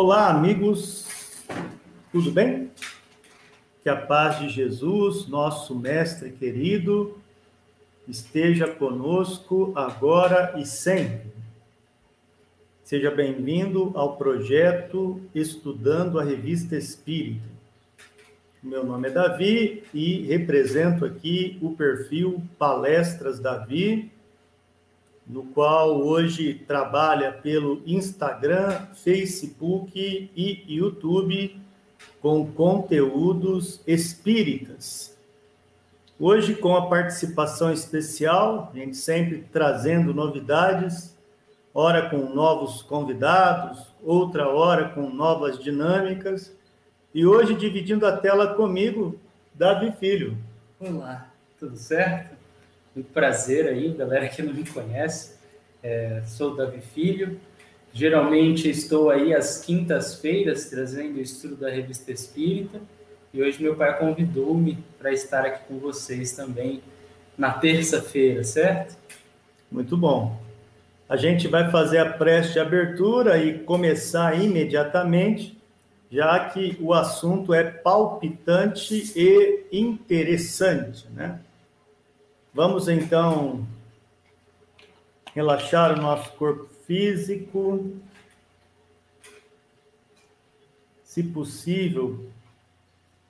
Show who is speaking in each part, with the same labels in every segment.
Speaker 1: Olá, amigos, tudo bem? Que a paz de Jesus, nosso Mestre querido, esteja conosco agora e sempre. Seja bem-vindo ao projeto Estudando a Revista Espírita. Meu nome é Davi e represento aqui o perfil Palestras Davi no qual hoje trabalha pelo Instagram, Facebook e YouTube com conteúdos espíritas. Hoje, com a participação especial, a gente sempre trazendo novidades, hora com novos convidados, outra hora com novas dinâmicas, e hoje dividindo a tela comigo, Davi Filho.
Speaker 2: Olá, tudo certo? Muito prazer aí, galera que não me conhece. É, sou Davi Filho. Geralmente estou aí às quintas-feiras trazendo o estudo da Revista Espírita. E hoje meu pai convidou-me para estar aqui com vocês também na terça-feira, certo?
Speaker 1: Muito bom. A gente vai fazer a prece de abertura e começar imediatamente, já que o assunto é palpitante e interessante, né? Vamos então relaxar o nosso corpo físico. Se possível,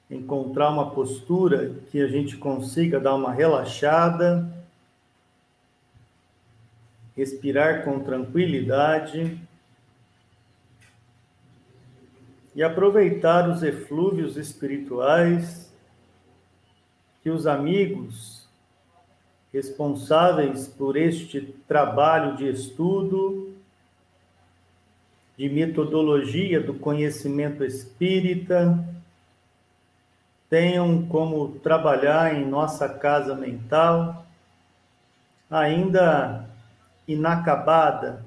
Speaker 1: encontrar uma postura que a gente consiga dar uma relaxada, respirar com tranquilidade e aproveitar os eflúvios espirituais que os amigos responsáveis por este trabalho de estudo, de metodologia do conhecimento espírita, tenham como trabalhar em nossa casa mental, ainda inacabada,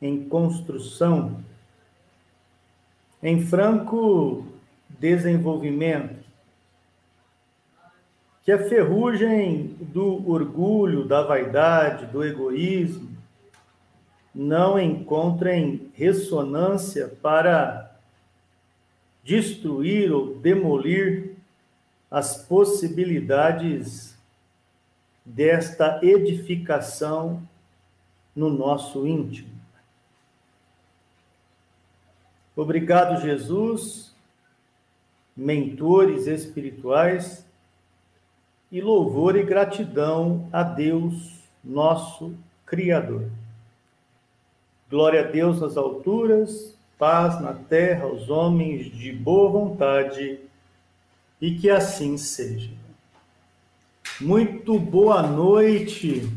Speaker 1: em construção, em franco desenvolvimento, que a ferrugem do orgulho, da vaidade, do egoísmo não encontrem ressonância para destruir ou demolir as possibilidades desta edificação no nosso íntimo. Obrigado, Jesus, mentores espirituais e louvor e gratidão a Deus, nosso Criador. Glória a Deus nas alturas, paz na terra aos homens de boa vontade, e que assim seja. Muito boa noite,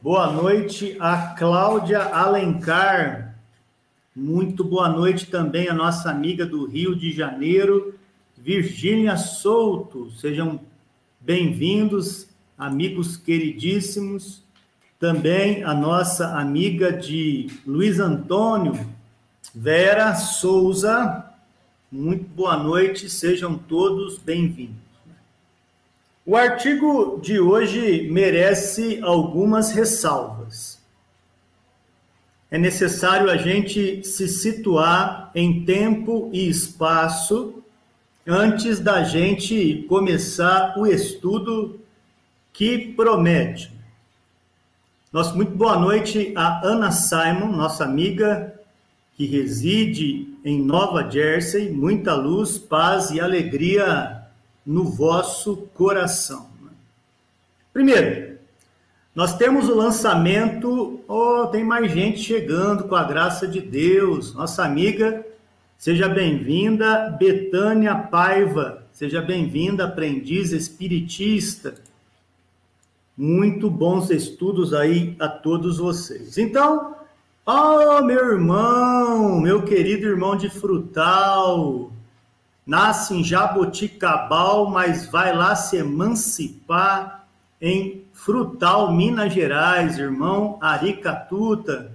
Speaker 1: boa noite a Cláudia Alencar, muito boa noite também a nossa amiga do Rio de Janeiro, Virgínia Souto, sejam Bem-vindos, amigos queridíssimos, também a nossa amiga de Luiz Antônio, Vera Souza. Muito boa noite, sejam todos bem-vindos. O artigo de hoje merece algumas ressalvas. É necessário a gente se situar em tempo e espaço antes da gente começar o estudo que promete. Nossa, muito boa noite a Ana Simon, nossa amiga que reside em Nova Jersey. Muita luz, paz e alegria no vosso coração. Primeiro, nós temos o lançamento, oh, tem mais gente chegando com a graça de Deus. Nossa amiga Seja bem-vinda, Betânia Paiva. Seja bem-vinda, aprendiz espiritista. Muito bons estudos aí a todos vocês. Então, ó, oh, meu irmão, meu querido irmão de frutal, nasce em Jaboticabal, mas vai lá se emancipar em Frutal, Minas Gerais, irmão Aricatuta.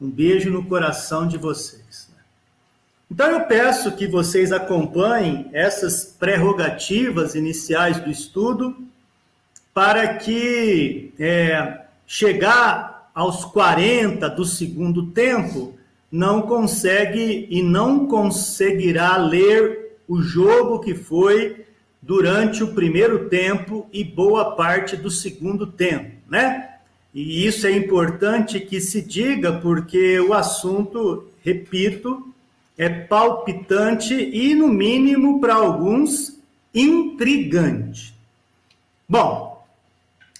Speaker 1: Um beijo no coração de vocês. Então eu peço que vocês acompanhem essas prerrogativas iniciais do estudo para que é, chegar aos 40 do segundo tempo não consegue e não conseguirá ler o jogo que foi durante o primeiro tempo e boa parte do segundo tempo, né? E isso é importante que se diga, porque o assunto, repito, é palpitante e, no mínimo, para alguns, intrigante. Bom,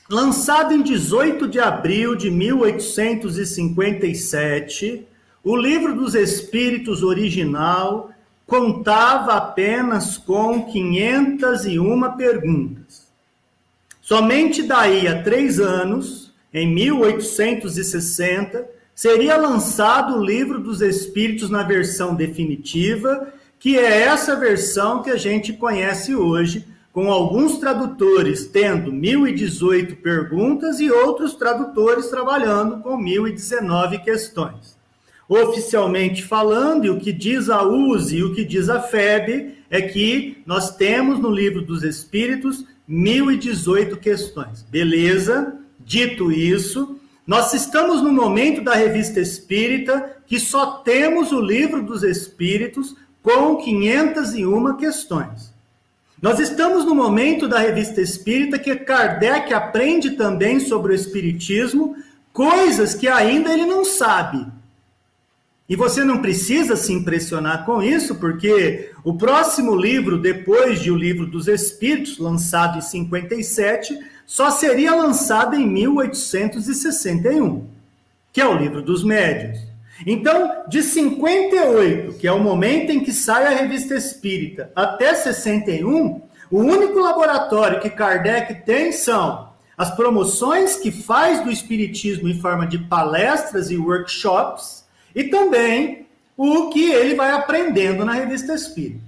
Speaker 1: lançado em 18 de abril de 1857, o Livro dos Espíritos original contava apenas com 501 perguntas. Somente daí a três anos, em 1860, seria lançado o Livro dos Espíritos na versão definitiva, que é essa versão que a gente conhece hoje, com alguns tradutores tendo 1018 perguntas e outros tradutores trabalhando com 1019 questões oficialmente falando, e o que diz a USE e o que diz a FEB é que nós temos no livro dos Espíritos 1018 questões. Beleza? Dito isso, nós estamos no momento da revista espírita que só temos o livro dos Espíritos com 501 questões. Nós estamos no momento da revista espírita que Kardec aprende também sobre o Espiritismo, coisas que ainda ele não sabe e você não precisa se impressionar com isso, porque o próximo livro, depois de O Livro dos Espíritos, lançado em 57, só seria lançado em 1861, que é o Livro dos Médios. Então, de 58, que é o momento em que sai a revista espírita, até 61, o único laboratório que Kardec tem são as promoções que faz do espiritismo em forma de palestras e workshops e também o que ele vai aprendendo na revista espírita.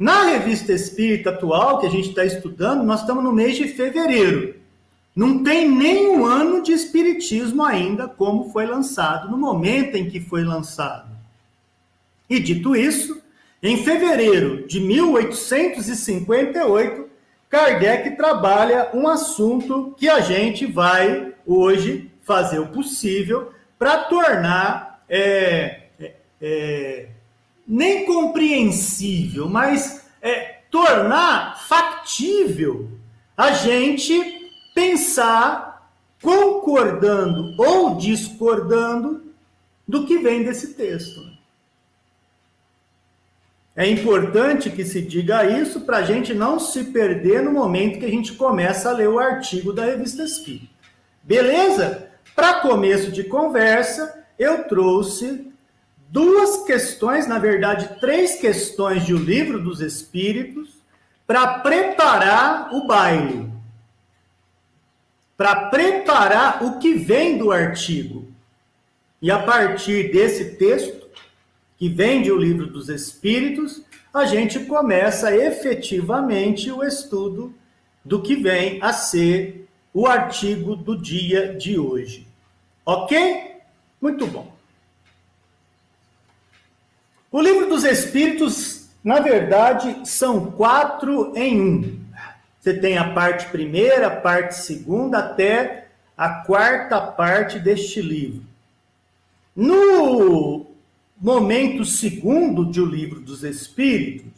Speaker 1: Na revista espírita atual, que a gente está estudando, nós estamos no mês de fevereiro. Não tem nenhum ano de espiritismo ainda, como foi lançado, no momento em que foi lançado. E dito isso, em fevereiro de 1858, Kardec trabalha um assunto que a gente vai hoje fazer o possível para tornar é, é, é, nem compreensível, mas é, tornar factível a gente pensar concordando ou discordando do que vem desse texto. É importante que se diga isso para a gente não se perder no momento que a gente começa a ler o artigo da revista Espírita. Beleza? Para começo de conversa, eu trouxe duas questões, na verdade, três questões de O Livro dos Espíritos, para preparar o baile. Para preparar o que vem do artigo. E a partir desse texto, que vem de O Livro dos Espíritos, a gente começa efetivamente o estudo do que vem a ser o artigo do dia de hoje. Ok? Muito bom. O livro dos Espíritos, na verdade, são quatro em um. Você tem a parte primeira, a parte segunda, até a quarta parte deste livro. No momento segundo de O Livro dos Espíritos,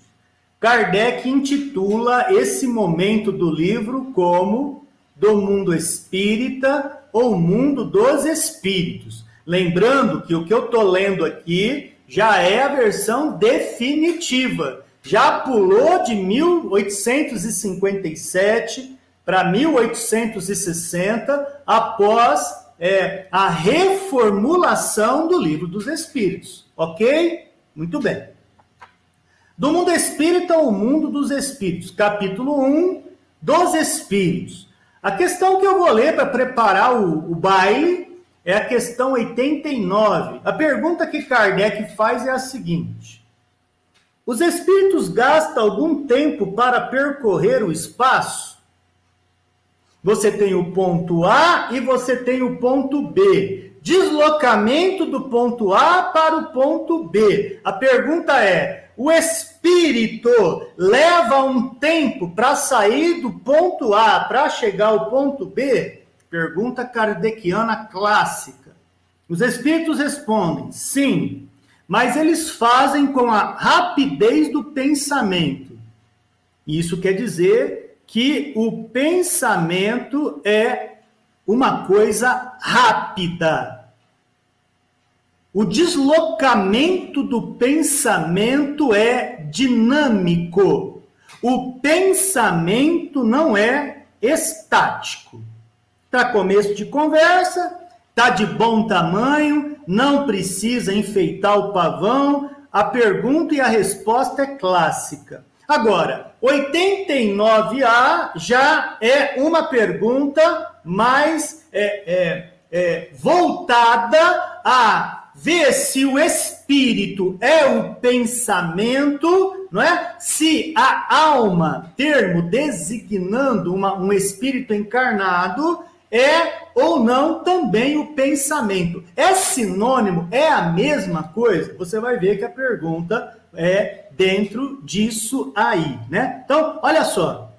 Speaker 1: Kardec intitula esse momento do livro como Do Mundo Espírita ou Mundo dos Espíritos. Lembrando que o que eu estou lendo aqui já é a versão definitiva. Já pulou de 1857 para 1860, após é, a reformulação do Livro dos Espíritos. Ok? Muito bem. Do mundo espírita ao mundo dos espíritos. Capítulo 1 dos espíritos. A questão que eu vou ler para preparar o, o baile é a questão 89. A pergunta que Kardec faz é a seguinte: Os espíritos gastam algum tempo para percorrer o espaço? Você tem o ponto A e você tem o ponto B. Deslocamento do ponto A para o ponto B. A pergunta é: o espírito leva um tempo para sair do ponto A para chegar ao ponto B? Pergunta kardeciana clássica. Os espíritos respondem: sim, mas eles fazem com a rapidez do pensamento. Isso quer dizer que o pensamento é uma coisa rápida. O deslocamento do pensamento é dinâmico. O pensamento não é estático. Para começo de conversa, tá de bom tamanho, não precisa enfeitar o pavão. A pergunta e a resposta é clássica. Agora, 89A já é uma pergunta mais é, é, é, voltada a ver se o espírito é o pensamento, não é? Se a alma, termo designando uma, um espírito encarnado, é ou não também o pensamento. É sinônimo? É a mesma coisa? Você vai ver que a pergunta é dentro disso aí, né? Então, olha só.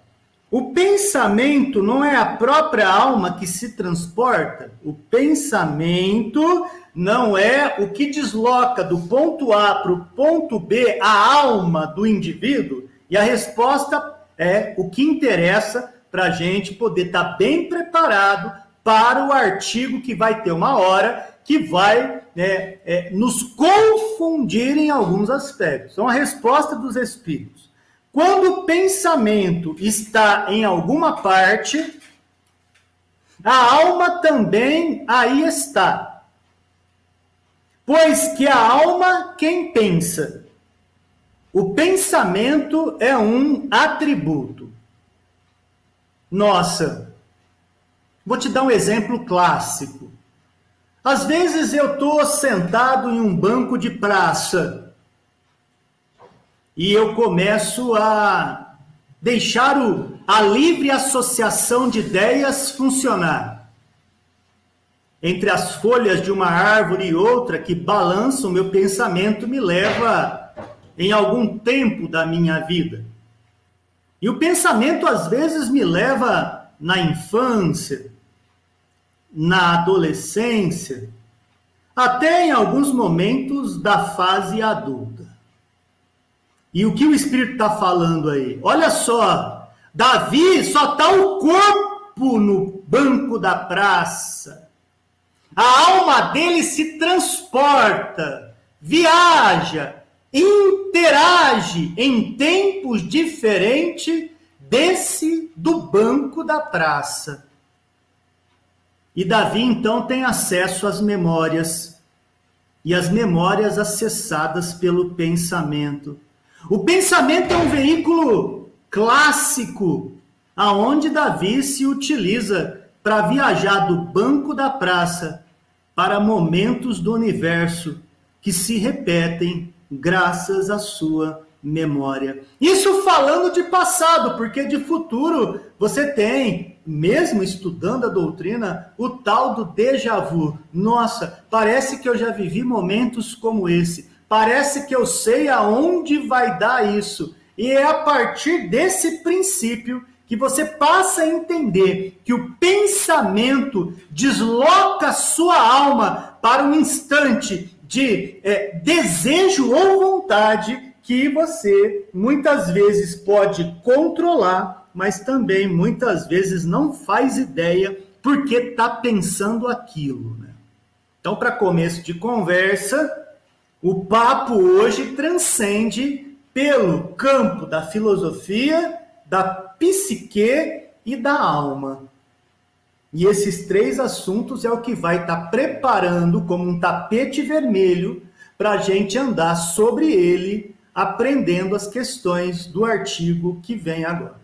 Speaker 1: O pensamento não é a própria alma que se transporta. O pensamento não é o que desloca do ponto A para o ponto B a alma do indivíduo? E a resposta é o que interessa para a gente poder estar tá bem preparado para o artigo que vai ter uma hora que vai né, é, nos confundir em alguns aspectos. Então, a resposta dos espíritos. Quando o pensamento está em alguma parte, a alma também aí está. Pois que a alma quem pensa. O pensamento é um atributo. Nossa, vou te dar um exemplo clássico. Às vezes eu estou sentado em um banco de praça e eu começo a deixar o, a livre associação de ideias funcionar entre as folhas de uma árvore e outra que balançam meu pensamento me leva em algum tempo da minha vida. E o pensamento às vezes me leva na infância, na adolescência, até em alguns momentos da fase adulta. E o que o Espírito está falando aí? Olha só, Davi só está o corpo no banco da praça a alma dele se transporta, viaja, interage em tempos diferentes desse do banco da praça. E Davi então tem acesso às memórias e as memórias acessadas pelo pensamento. O pensamento é um veículo clássico aonde Davi se utiliza para viajar do banco da praça para momentos do universo que se repetem graças à sua memória. Isso falando de passado, porque de futuro você tem, mesmo estudando a doutrina, o tal do déjà vu. Nossa, parece que eu já vivi momentos como esse. Parece que eu sei aonde vai dar isso. E é a partir desse princípio que você passa a entender que o pensamento desloca sua alma para um instante de é, desejo ou vontade que você muitas vezes pode controlar, mas também muitas vezes não faz ideia porque está pensando aquilo. Né? Então, para começo de conversa, o papo hoje transcende pelo campo da filosofia, da psique e da alma. E esses três assuntos é o que vai estar tá preparando como um tapete vermelho para a gente andar sobre ele, aprendendo as questões do artigo que vem agora.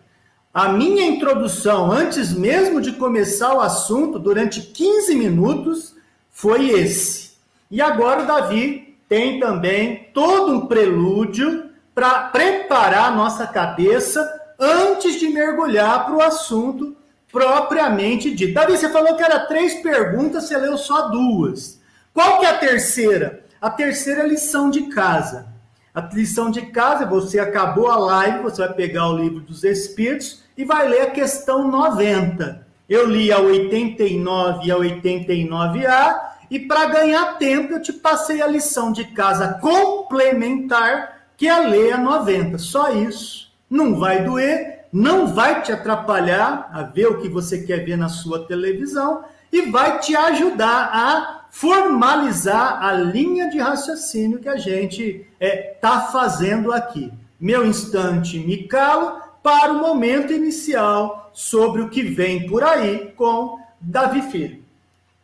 Speaker 1: A minha introdução, antes mesmo de começar o assunto, durante 15 minutos, foi esse. E agora o Davi tem também todo um prelúdio para preparar nossa cabeça antes de mergulhar para o assunto propriamente dito. Davi, você falou que era três perguntas, você leu só duas. Qual que é a terceira? A terceira é lição de casa. A lição de casa, você acabou a live, você vai pegar o livro dos Espíritos e vai ler a questão 90. Eu li a 89 e a 89A E para ganhar tempo, eu te passei a lição de casa complementar, que é a Leia 90. Só isso. Não vai doer, não vai te atrapalhar a ver o que você quer ver na sua televisão e vai te ajudar a formalizar a linha de raciocínio que a gente está é, tá fazendo aqui. Meu instante me calo para o momento inicial sobre o que vem por aí com Davi Filho.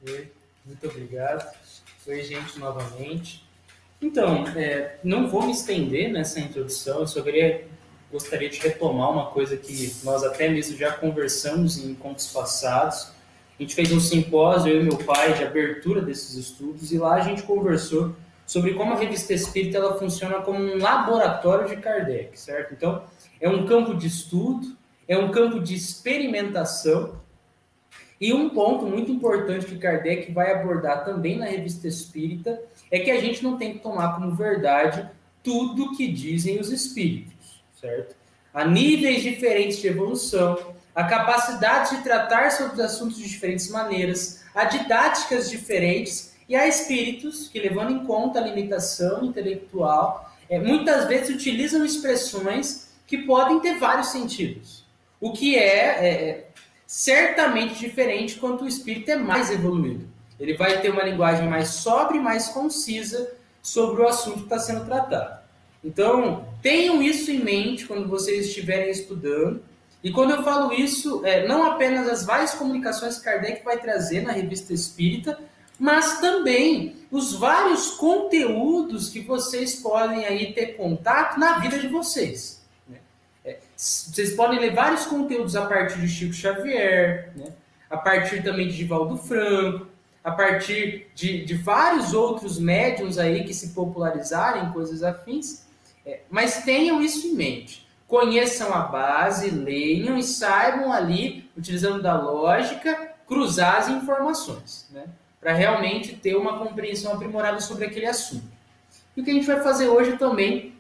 Speaker 2: Oi, muito obrigado. Oi, gente, novamente. Então, é, não vou me estender nessa introdução, eu só queria, gostaria de retomar uma coisa que nós até mesmo já conversamos em encontros passados, a gente fez um simpósio, eu e meu pai, de abertura desses estudos, e lá a gente conversou sobre como a revista Espírita ela funciona como um laboratório de Kardec, certo? Então, é um campo de estudo, é um campo de experimentação, e um ponto muito importante que Kardec vai abordar também na revista Espírita é que a gente não tem que tomar como verdade tudo que dizem os espíritos, certo? Há níveis diferentes de evolução, a capacidade de tratar sobre os assuntos de diferentes maneiras, a didáticas diferentes e há espíritos que, levando em conta a limitação intelectual, é, muitas vezes utilizam expressões que podem ter vários sentidos, o que é, é certamente diferente quanto o espírito é mais evoluído. Ele vai ter uma linguagem mais sóbria mais concisa sobre o assunto que está sendo tratado. Então, tenham isso em mente quando vocês estiverem estudando e quando eu falo isso, é, não apenas as várias comunicações que Kardec vai trazer na revista Espírita, mas também os vários conteúdos que vocês podem aí ter contato na vida de vocês. Né? É, vocês podem ler vários conteúdos a partir de Chico Xavier, né? a partir também de Divaldo Franco, a partir de, de vários outros médiums aí que se popularizarem, coisas afins, mas tenham isso em mente conheçam a base, leiam e saibam ali, utilizando da lógica, cruzar as informações, né? Para realmente ter uma compreensão aprimorada sobre aquele assunto. E o que a gente vai fazer hoje também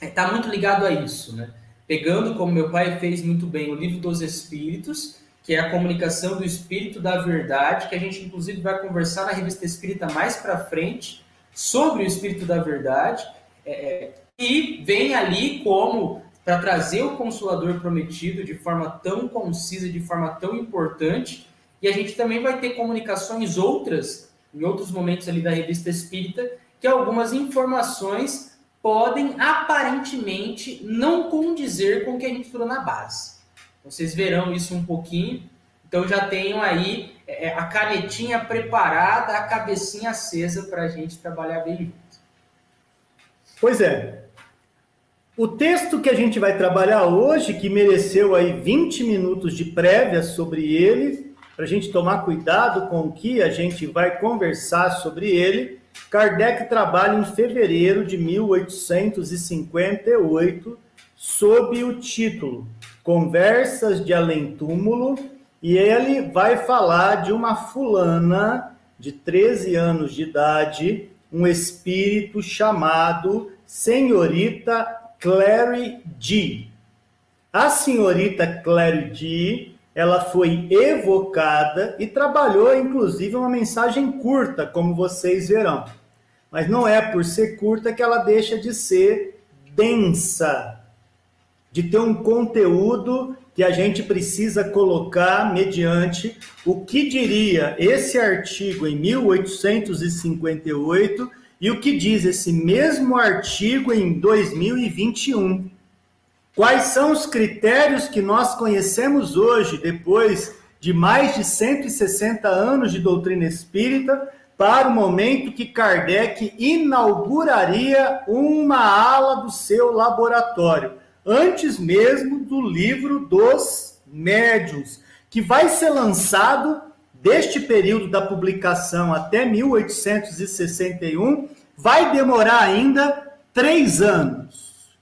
Speaker 2: está é, muito ligado a isso, né? Pegando, como meu pai fez muito bem, o livro dos Espíritos, que é a comunicação do Espírito da Verdade, que a gente inclusive vai conversar na revista Espírita mais para frente sobre o Espírito da Verdade, é, é e vem ali como para trazer o Consolador prometido de forma tão concisa, de forma tão importante. E a gente também vai ter comunicações outras, em outros momentos ali da revista Espírita, que algumas informações podem aparentemente não condizer com o que a gente falou na base. Vocês verão isso um pouquinho. Então já tenham aí é, a canetinha preparada, a cabecinha acesa para a gente trabalhar bem junto.
Speaker 1: Pois é, o texto que a gente vai trabalhar hoje, que mereceu aí 20 minutos de prévia sobre ele, para a gente tomar cuidado com o que a gente vai conversar sobre ele, Kardec trabalha em fevereiro de 1858 sob o título Conversas de Além Túmulo, e ele vai falar de uma fulana de 13 anos de idade, um espírito chamado Senhorita Clary D. A senhorita Clary D, ela foi evocada e trabalhou, inclusive, uma mensagem curta, como vocês verão. Mas não é por ser curta que ela deixa de ser densa, de ter um conteúdo que a gente precisa colocar mediante o que diria esse artigo em 1858 e o que diz esse mesmo artigo em 2021? Quais são os critérios que nós conhecemos hoje, depois de mais de 160 anos de doutrina espírita, para o momento que Kardec inauguraria uma ala do seu laboratório, antes mesmo do livro dos médiuns, que vai ser lançado deste período da publicação até 1861, vai demorar ainda três anos.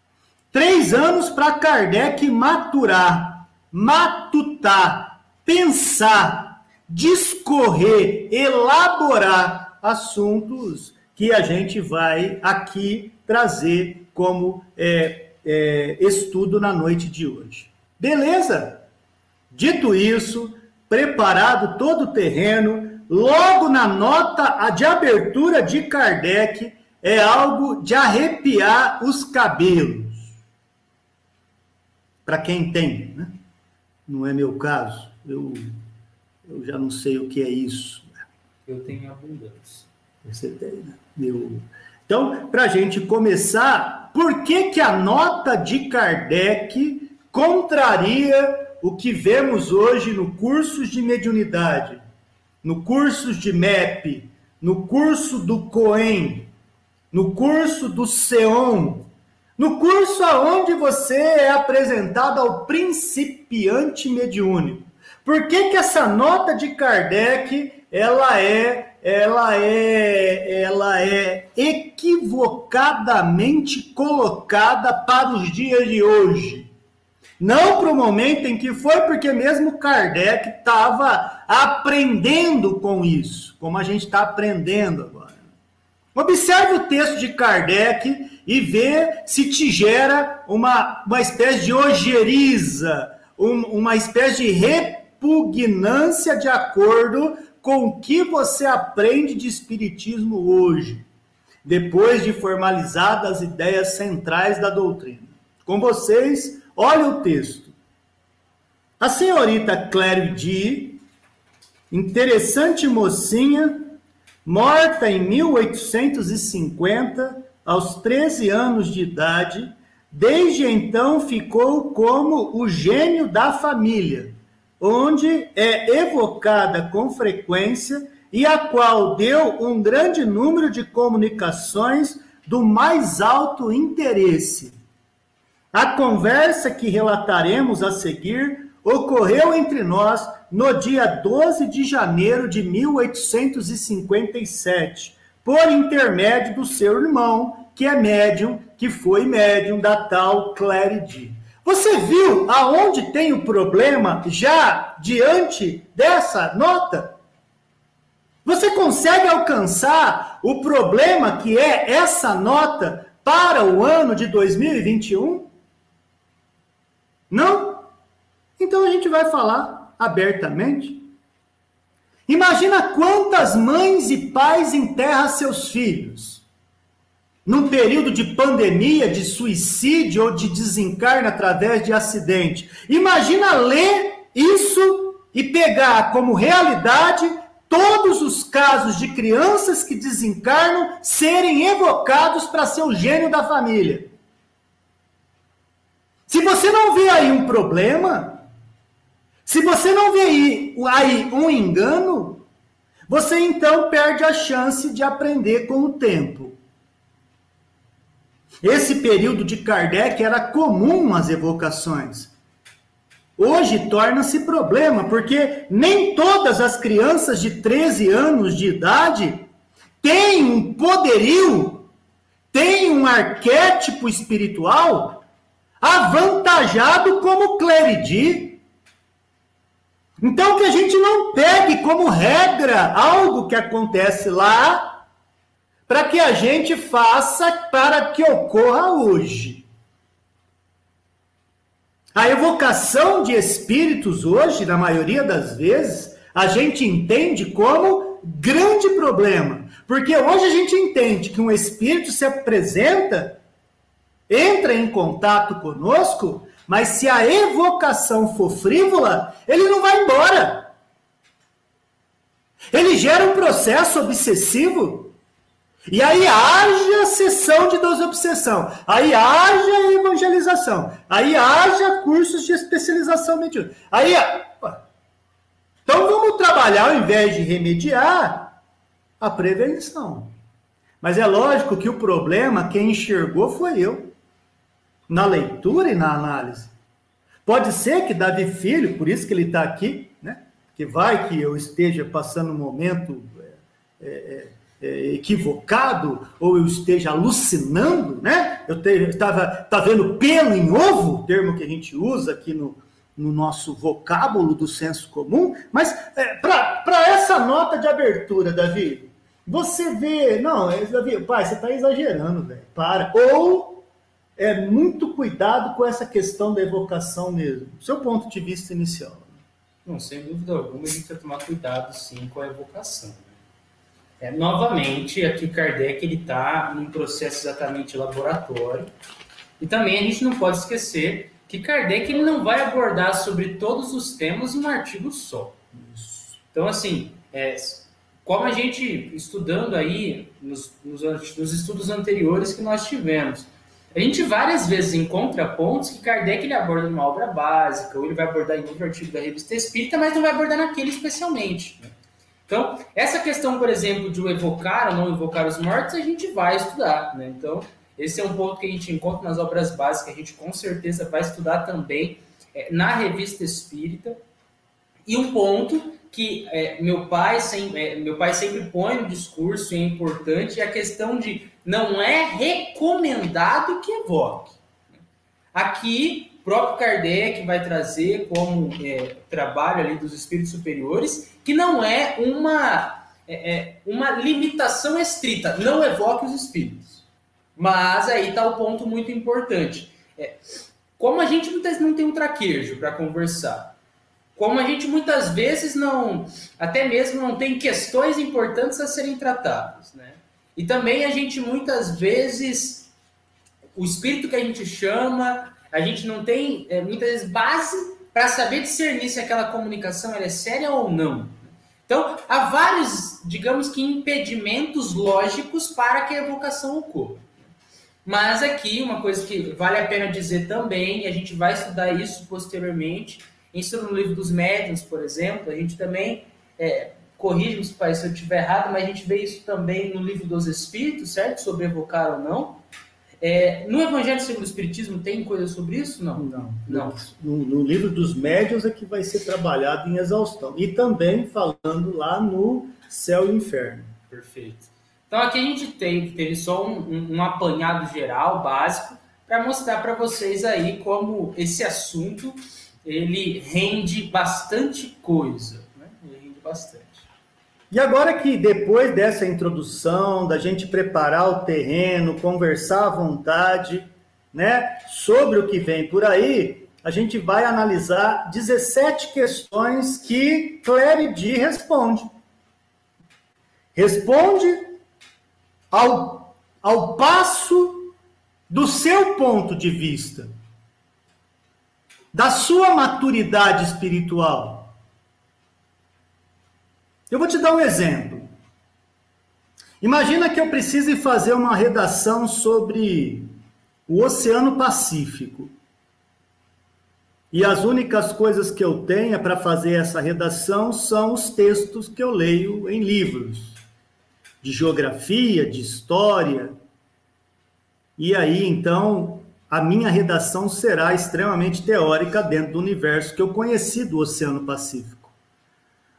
Speaker 1: Três anos para Kardec maturar, matutar, pensar, discorrer, elaborar assuntos que a gente vai aqui trazer como é, é, estudo na noite de hoje. Beleza? Dito isso, preparado todo o terreno, logo na nota de abertura de Kardec, é algo de arrepiar os cabelos. Para quem tem, né? Não é meu caso. Eu, eu já não sei o que é isso.
Speaker 2: Eu tenho abundância.
Speaker 1: Você tem, né? Eu... Então, para a gente começar, por que, que a nota de Kardec contraria o que vemos hoje no cursos de mediunidade, no cursos de MEP, no curso do COEM, no curso do SEON, no curso aonde você é apresentado ao principiante mediúnico. Por que, que essa nota de Kardec ela é ela é ela é equivocadamente colocada para os dias de hoje? Não para o momento em que foi, porque mesmo Kardec estava aprendendo com isso, como a gente está aprendendo agora. Observe o texto de Kardec e vê se te gera uma, uma espécie de ojeriza, um, uma espécie de repugnância de acordo com o que você aprende de Espiritismo hoje, depois de formalizadas as ideias centrais da doutrina. Com vocês, olha o texto. A senhorita Claire D, interessante mocinha, morta em 1850, aos 13 anos de idade, desde então ficou como o gênio da família, onde é evocada com frequência e a qual deu um grande número de comunicações do mais alto interesse. A conversa que relataremos a seguir ocorreu entre nós no dia 12 de janeiro de 1857, por intermédio do seu irmão, que é médium, que foi médium da tal Clary D. Você viu aonde tem o problema já diante dessa nota? Você consegue alcançar o problema que é essa nota para o ano de 2021? Não? Então a gente vai falar abertamente. Imagina quantas mães e pais enterram seus filhos. Num período de pandemia, de suicídio ou de desencarne através de acidente. Imagina ler isso e pegar como realidade todos os casos de crianças que desencarnam serem evocados para ser o gênio da família. Se você não vê aí um problema, se você não vê aí, aí um engano, você então perde a chance de aprender com o tempo. Esse período de Kardec era comum as evocações. Hoje torna-se problema, porque nem todas as crianças de 13 anos de idade têm um poderio, têm um arquétipo espiritual avantajado como Cleridi. Então que a gente não pegue como regra algo que acontece lá para que a gente faça para que ocorra hoje. A evocação de espíritos hoje, na maioria das vezes, a gente entende como grande problema. Porque hoje a gente entende que um espírito se apresenta entra em contato conosco, mas se a evocação for frívola, ele não vai embora. Ele gera um processo obsessivo. E aí haja sessão de desobsessão. Aí haja evangelização. Aí haja cursos de especialização mediúnica. Aí, então vamos trabalhar, ao invés de remediar, a prevenção. Mas é lógico que o problema, quem enxergou foi eu na leitura e na análise. Pode ser que Davi Filho, por isso que ele está aqui, né? que vai que eu esteja passando um momento é, é, é, equivocado ou eu esteja alucinando, né? Eu estava tá vendo pelo em ovo, termo que a gente usa aqui no, no nosso vocábulo do senso comum, mas é, para essa nota de abertura, Davi, você vê, não, é, Davi, pai, você está exagerando, velho, para. Ou é muito cuidado com essa questão da evocação mesmo, seu ponto de vista inicial.
Speaker 2: Não, sem dúvida alguma, a gente precisa tomar cuidado, sim, com a evocação. Né? É, novamente, aqui Kardec ele está num processo exatamente laboratório. E também a gente não pode esquecer que Kardec ele não vai abordar sobre todos os temas em um artigo só. Então, assim, é, como a gente, estudando aí nos, nos, nos, estudos anteriores que nós tivemos, a gente várias vezes encontra pontos que Kardec ele aborda numa obra básica, ou ele vai abordar em outro artigo da Revista Espírita, mas não vai abordar naquele especialmente. Então, essa questão, por exemplo, de evocar ou não evocar os mortos, a gente vai estudar. Né? Então, esse é um ponto que a gente encontra nas obras básicas, a gente com certeza vai estudar também é, na Revista Espírita. E um ponto que é, meu, pai sempre, é, meu pai sempre põe no discurso e é importante a questão de não é recomendado que evoque. Aqui, o próprio Kardec vai trazer como é, trabalho ali dos espíritos superiores que não é uma, é, é, uma limitação estrita, não evoque os espíritos. Mas aí está o ponto muito importante. É, como a gente não tem, não tem um traquejo para conversar, como a gente muitas vezes não, até mesmo não tem questões importantes a serem tratadas, né? E também a gente muitas vezes, o espírito que a gente chama, a gente não tem é, muitas vezes base para saber discernir se aquela comunicação é séria ou não. Então, há vários, digamos que, impedimentos lógicos para que a evocação ocorra. Mas aqui, uma coisa que vale a pena dizer também, e a gente vai estudar isso posteriormente, isso no livro dos médiuns, por exemplo, a gente também, é, corrige-me se eu estiver errado, mas a gente vê isso também no livro dos Espíritos, certo? Sobre evocar ou não. É, no Evangelho segundo o Espiritismo tem coisa sobre isso? Não.
Speaker 1: Não. não. No, no, livro dos médiuns é que vai ser trabalhado em exaustão. E também falando lá no Céu e Inferno.
Speaker 2: Perfeito. Então aqui a gente teve, teve só um, um, um apanhado geral, básico, para mostrar para vocês aí como esse assunto ele rende bastante coisa, né? Ele rende bastante.
Speaker 1: E agora que depois dessa introdução, da gente preparar o terreno, conversar à vontade, né, sobre o que vem por aí, a gente vai analisar 17 questões que Clarity responde. Responde ao, ao passo do seu ponto de vista da sua maturidade espiritual. Eu vou te dar um exemplo. Imagina que eu precise fazer uma redação sobre o Oceano Pacífico. E as únicas coisas que eu tenho para fazer essa redação são os textos que eu leio em livros de geografia, de história. E aí, então, a minha redação será extremamente teórica dentro do universo que eu conheci do Oceano Pacífico.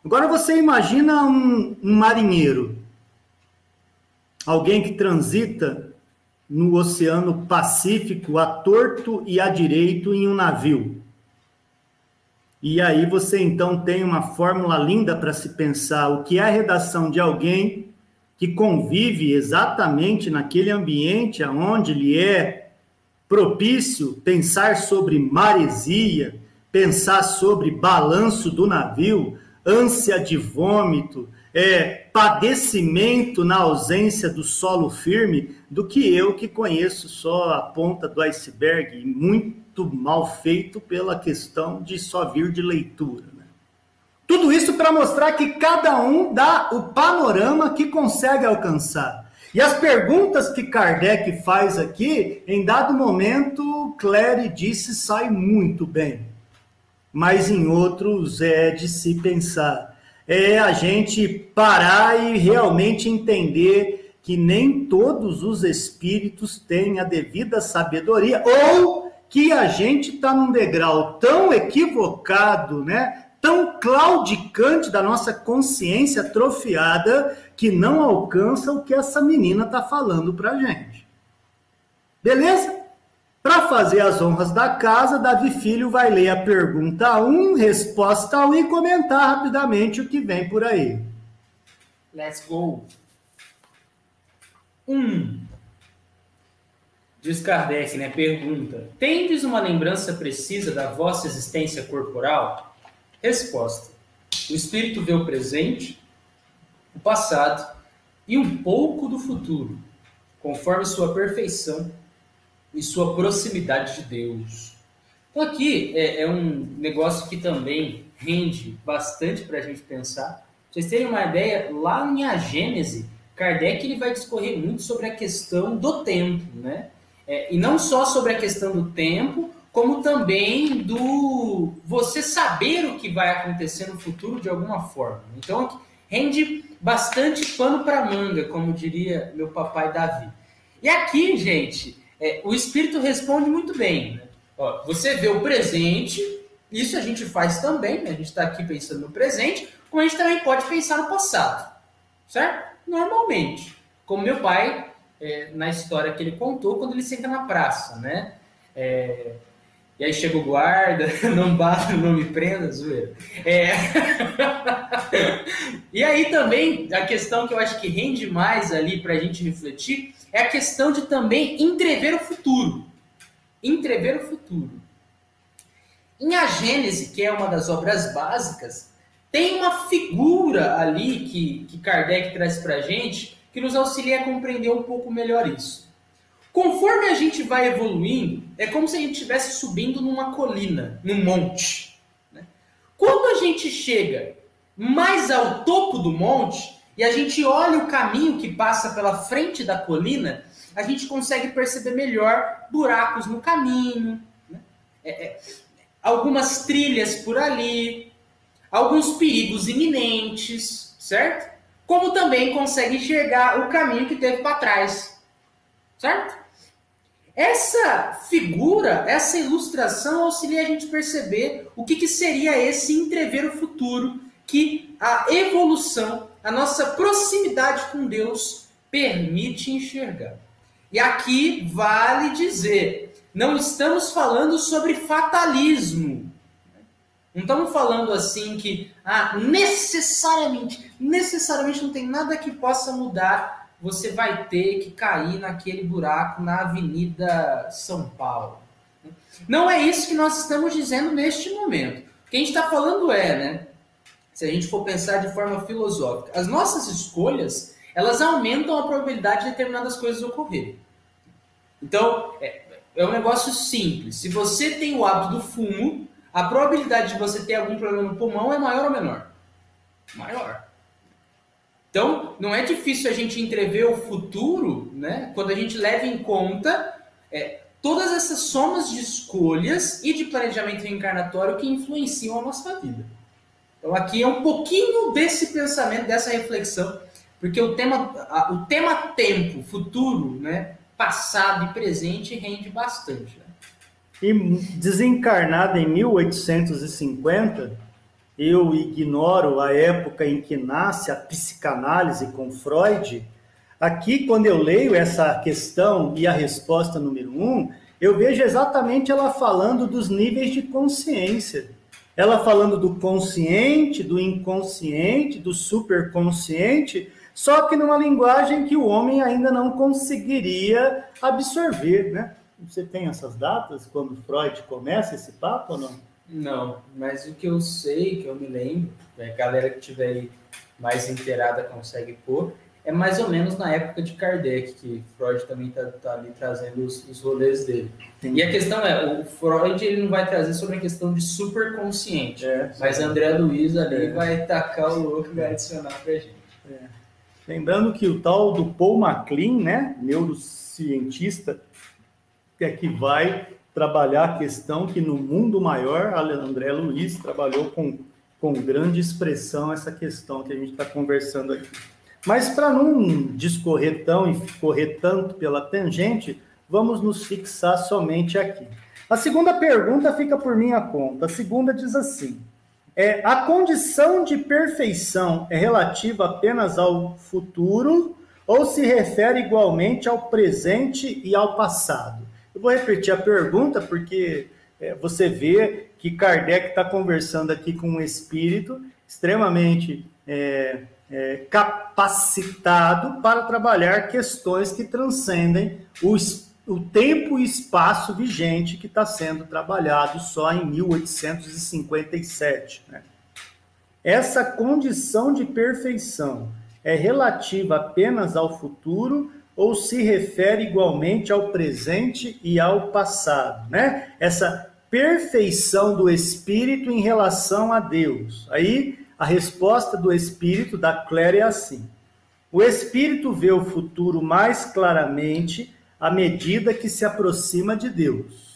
Speaker 1: Agora você imagina um, um marinheiro, alguém que transita no Oceano Pacífico a torto e a direito em um navio. E aí você então tem uma fórmula linda para se pensar o que é a redação de alguém que convive exatamente naquele ambiente aonde lhe é propício pensar sobre maresia, pensar sobre balanço do navio, ânsia de vômito, é, padecimento na ausência do solo firme, do que eu que conheço só a ponta do iceberg, muito mal feito pela questão de só vir de leitura. Né? Tudo isso para mostrar que cada um dá o panorama que consegue alcançar. E as perguntas que Kardec faz aqui, em dado momento, Claire disse sai muito bem. Mas em outros é de se pensar. É a gente parar e realmente entender que nem todos os espíritos têm a devida sabedoria, ou que a gente está num degrau tão equivocado, né? Tão claudicante da nossa consciência atrofiada que não alcança o que essa menina está falando para gente. Beleza? Para fazer as honras da casa, Davi Filho vai ler a pergunta 1, resposta 1 e comentar rapidamente o que vem por aí.
Speaker 2: Let's go. 1. Diz Kardec, né? Pergunta: Tendes uma lembrança precisa da vossa existência corporal? Resposta: O espírito vê o presente, o passado e um pouco do futuro, conforme sua perfeição e sua proximidade de Deus. Então, aqui é, é um negócio que também rende bastante para a gente pensar. Pra vocês terem uma ideia, lá em A Gênese, Kardec ele vai discorrer muito sobre a questão do tempo, né? É, e não só sobre a questão do tempo, como também do você saber o que vai acontecer no futuro de alguma forma. Então, rende bastante pano para manga, como diria meu papai Davi. E aqui, gente, é, o espírito responde muito bem. Né? Ó, você vê o presente, isso a gente faz também, né? a gente está aqui pensando no presente, como a gente também pode pensar no passado, certo? Normalmente, como meu pai, é, na história que ele contou, quando ele senta na praça, né? É, e aí chega o guarda, não bata, não me prenda, zoeira. É... e aí também, a questão que eu acho que rende mais ali para a gente refletir é a questão de também entrever o futuro. Entrever o futuro. Em A Gênese, que é uma das obras básicas, tem uma figura ali que, que Kardec traz para a gente que nos auxilia a compreender um pouco melhor isso. Conforme a gente vai evoluindo, é como se a gente estivesse subindo numa colina, num monte. Né? Quando a gente chega mais ao topo do monte e a gente olha o caminho que passa pela frente da colina, a gente consegue perceber melhor buracos no caminho, né? é, é, algumas trilhas por ali, alguns perigos iminentes, certo? Como também consegue enxergar o caminho que teve para trás, certo? Essa figura, essa ilustração auxilia a gente perceber o que, que seria esse entrever o futuro que a evolução, a nossa proximidade com Deus permite enxergar. E aqui vale dizer, não estamos falando sobre fatalismo. Não estamos falando assim que ah, necessariamente, necessariamente não tem nada que possa mudar você vai ter que cair naquele buraco na Avenida São Paulo. Não é isso que nós estamos dizendo neste momento. O que a gente está falando é, né? Se a gente for pensar de forma filosófica, as nossas escolhas elas aumentam a probabilidade de determinadas coisas ocorrerem. Então, é, é um negócio simples. Se você tem o hábito do fumo, a probabilidade de você ter algum problema no pulmão é maior ou menor? Maior. Então, não é difícil a gente entrever o futuro, né? Quando a gente leva em conta é, todas essas somas de escolhas e de planejamento reencarnatório que influenciam a nossa vida. Então, aqui é um pouquinho desse pensamento, dessa reflexão, porque o tema, a, o tema tempo, futuro, né? Passado e presente rende bastante. Né?
Speaker 1: E desencarnado em 1850 eu ignoro a época em que nasce a psicanálise com Freud, aqui, quando eu leio essa questão e a resposta número um, eu vejo exatamente ela falando dos níveis de consciência. Ela falando do consciente, do inconsciente, do superconsciente, só que numa linguagem que o homem ainda não conseguiria absorver, né? Você tem essas datas quando Freud começa esse papo ou não?
Speaker 2: Não, mas o que eu sei, que eu me lembro, né, a galera que tiver aí mais inteirada consegue pôr, é mais ou menos na época de Kardec, que Freud também está tá ali trazendo os, os rolês dele. E a questão é, o Freud ele não vai trazer sobre a questão de superconsciente, é, mas André Luiz ali é. vai tacar o louco e vai adicionar para gente. É.
Speaker 1: Lembrando que o tal do Paul MacLean, né, neurocientista, é que vai trabalhar a questão que no mundo maior, André Luiz trabalhou com, com grande expressão essa questão que a gente está conversando aqui. Mas para não discorrer tão e correr tanto pela tangente, vamos nos fixar somente aqui. A segunda pergunta fica por minha conta. A segunda diz assim: é, a condição de perfeição é relativa apenas ao futuro ou se refere igualmente ao presente e ao passado? Eu vou repetir a pergunta porque é, você vê que Kardec está conversando aqui com um espírito extremamente é, é, capacitado para trabalhar questões que transcendem o, o tempo e espaço vigente que está sendo trabalhado só em 1857. Né? essa condição de perfeição é relativa apenas ao futuro ou se refere igualmente ao presente e ao passado, né? Essa perfeição do espírito em relação a Deus. Aí a resposta do espírito da Claire é assim: o espírito vê o futuro mais claramente à medida que se aproxima de Deus.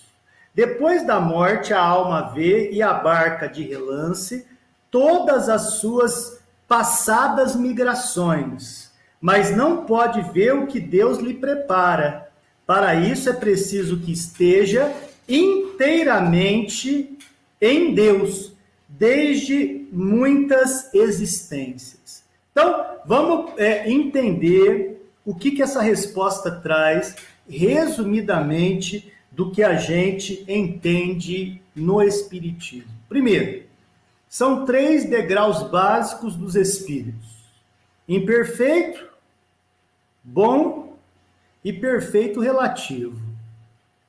Speaker 1: Depois da morte, a alma vê e abarca de relance todas as suas passadas migrações, mas não pode ver o que Deus lhe prepara. Para isso é preciso que esteja inteiramente em Deus, desde muitas existências. Então, vamos é, entender o que, que essa resposta traz, resumidamente, do que a gente entende no Espiritismo. Primeiro, são três degraus básicos dos espíritos: imperfeito, bom e perfeito relativo.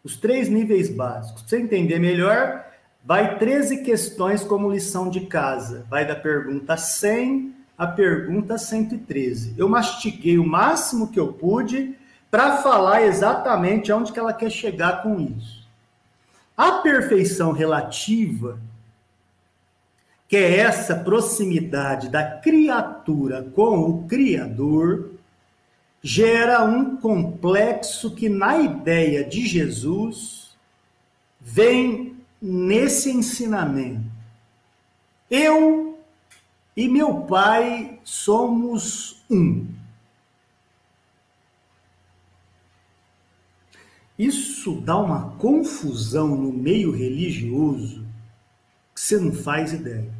Speaker 1: Os três níveis básicos. Para você entender melhor, vai 13 questões como lição de casa. Vai da pergunta 100 à pergunta 113. Eu mastiguei o máximo que eu pude para falar exatamente aonde que ela quer chegar com isso. A perfeição relativa, que é essa proximidade da criatura com o Criador, gera um complexo que, na ideia de Jesus, vem nesse ensinamento. Eu e meu pai somos um. Isso dá uma confusão no meio religioso que você não faz ideia.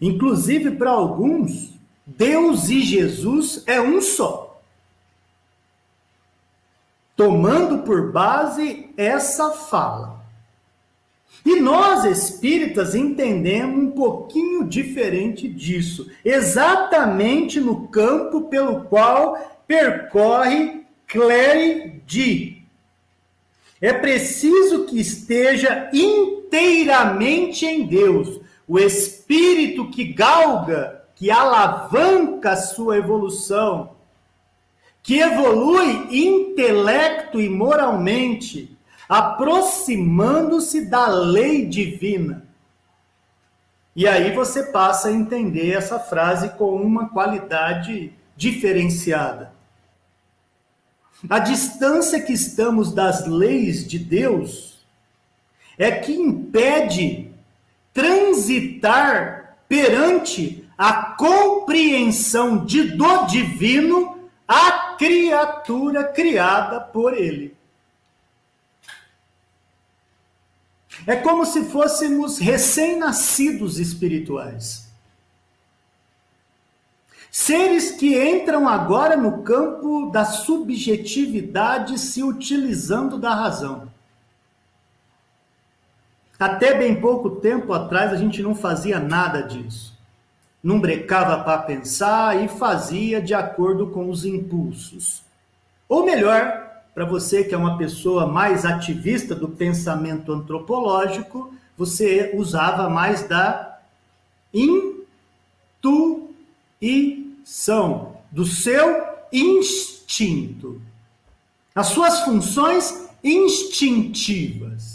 Speaker 1: Inclusive, para alguns, Deus e Jesus é um só. Tomando por base essa fala. E nós espíritas entendemos um pouquinho diferente disso, exatamente no campo pelo qual percorre Clary D. É preciso que esteja inteiramente em Deus, o espírito que galga que alavanca sua evolução, que evolui intelecto e moralmente, aproximando-se da lei divina. E aí você passa a entender essa frase com uma qualidade diferenciada. A distância que estamos das leis de Deus é que impede transitar perante a compreensão de do divino a criatura criada por ele. É como se fôssemos recém-nascidos espirituais. Seres que entram agora no campo da subjetividade se utilizando da razão. Até bem pouco tempo atrás a gente não fazia nada disso não brecava para pensar e fazia de acordo com os impulsos. Ou melhor, para você que é uma pessoa mais ativista do pensamento antropológico, você usava mais da intuição, do seu instinto. As suas funções instintivas.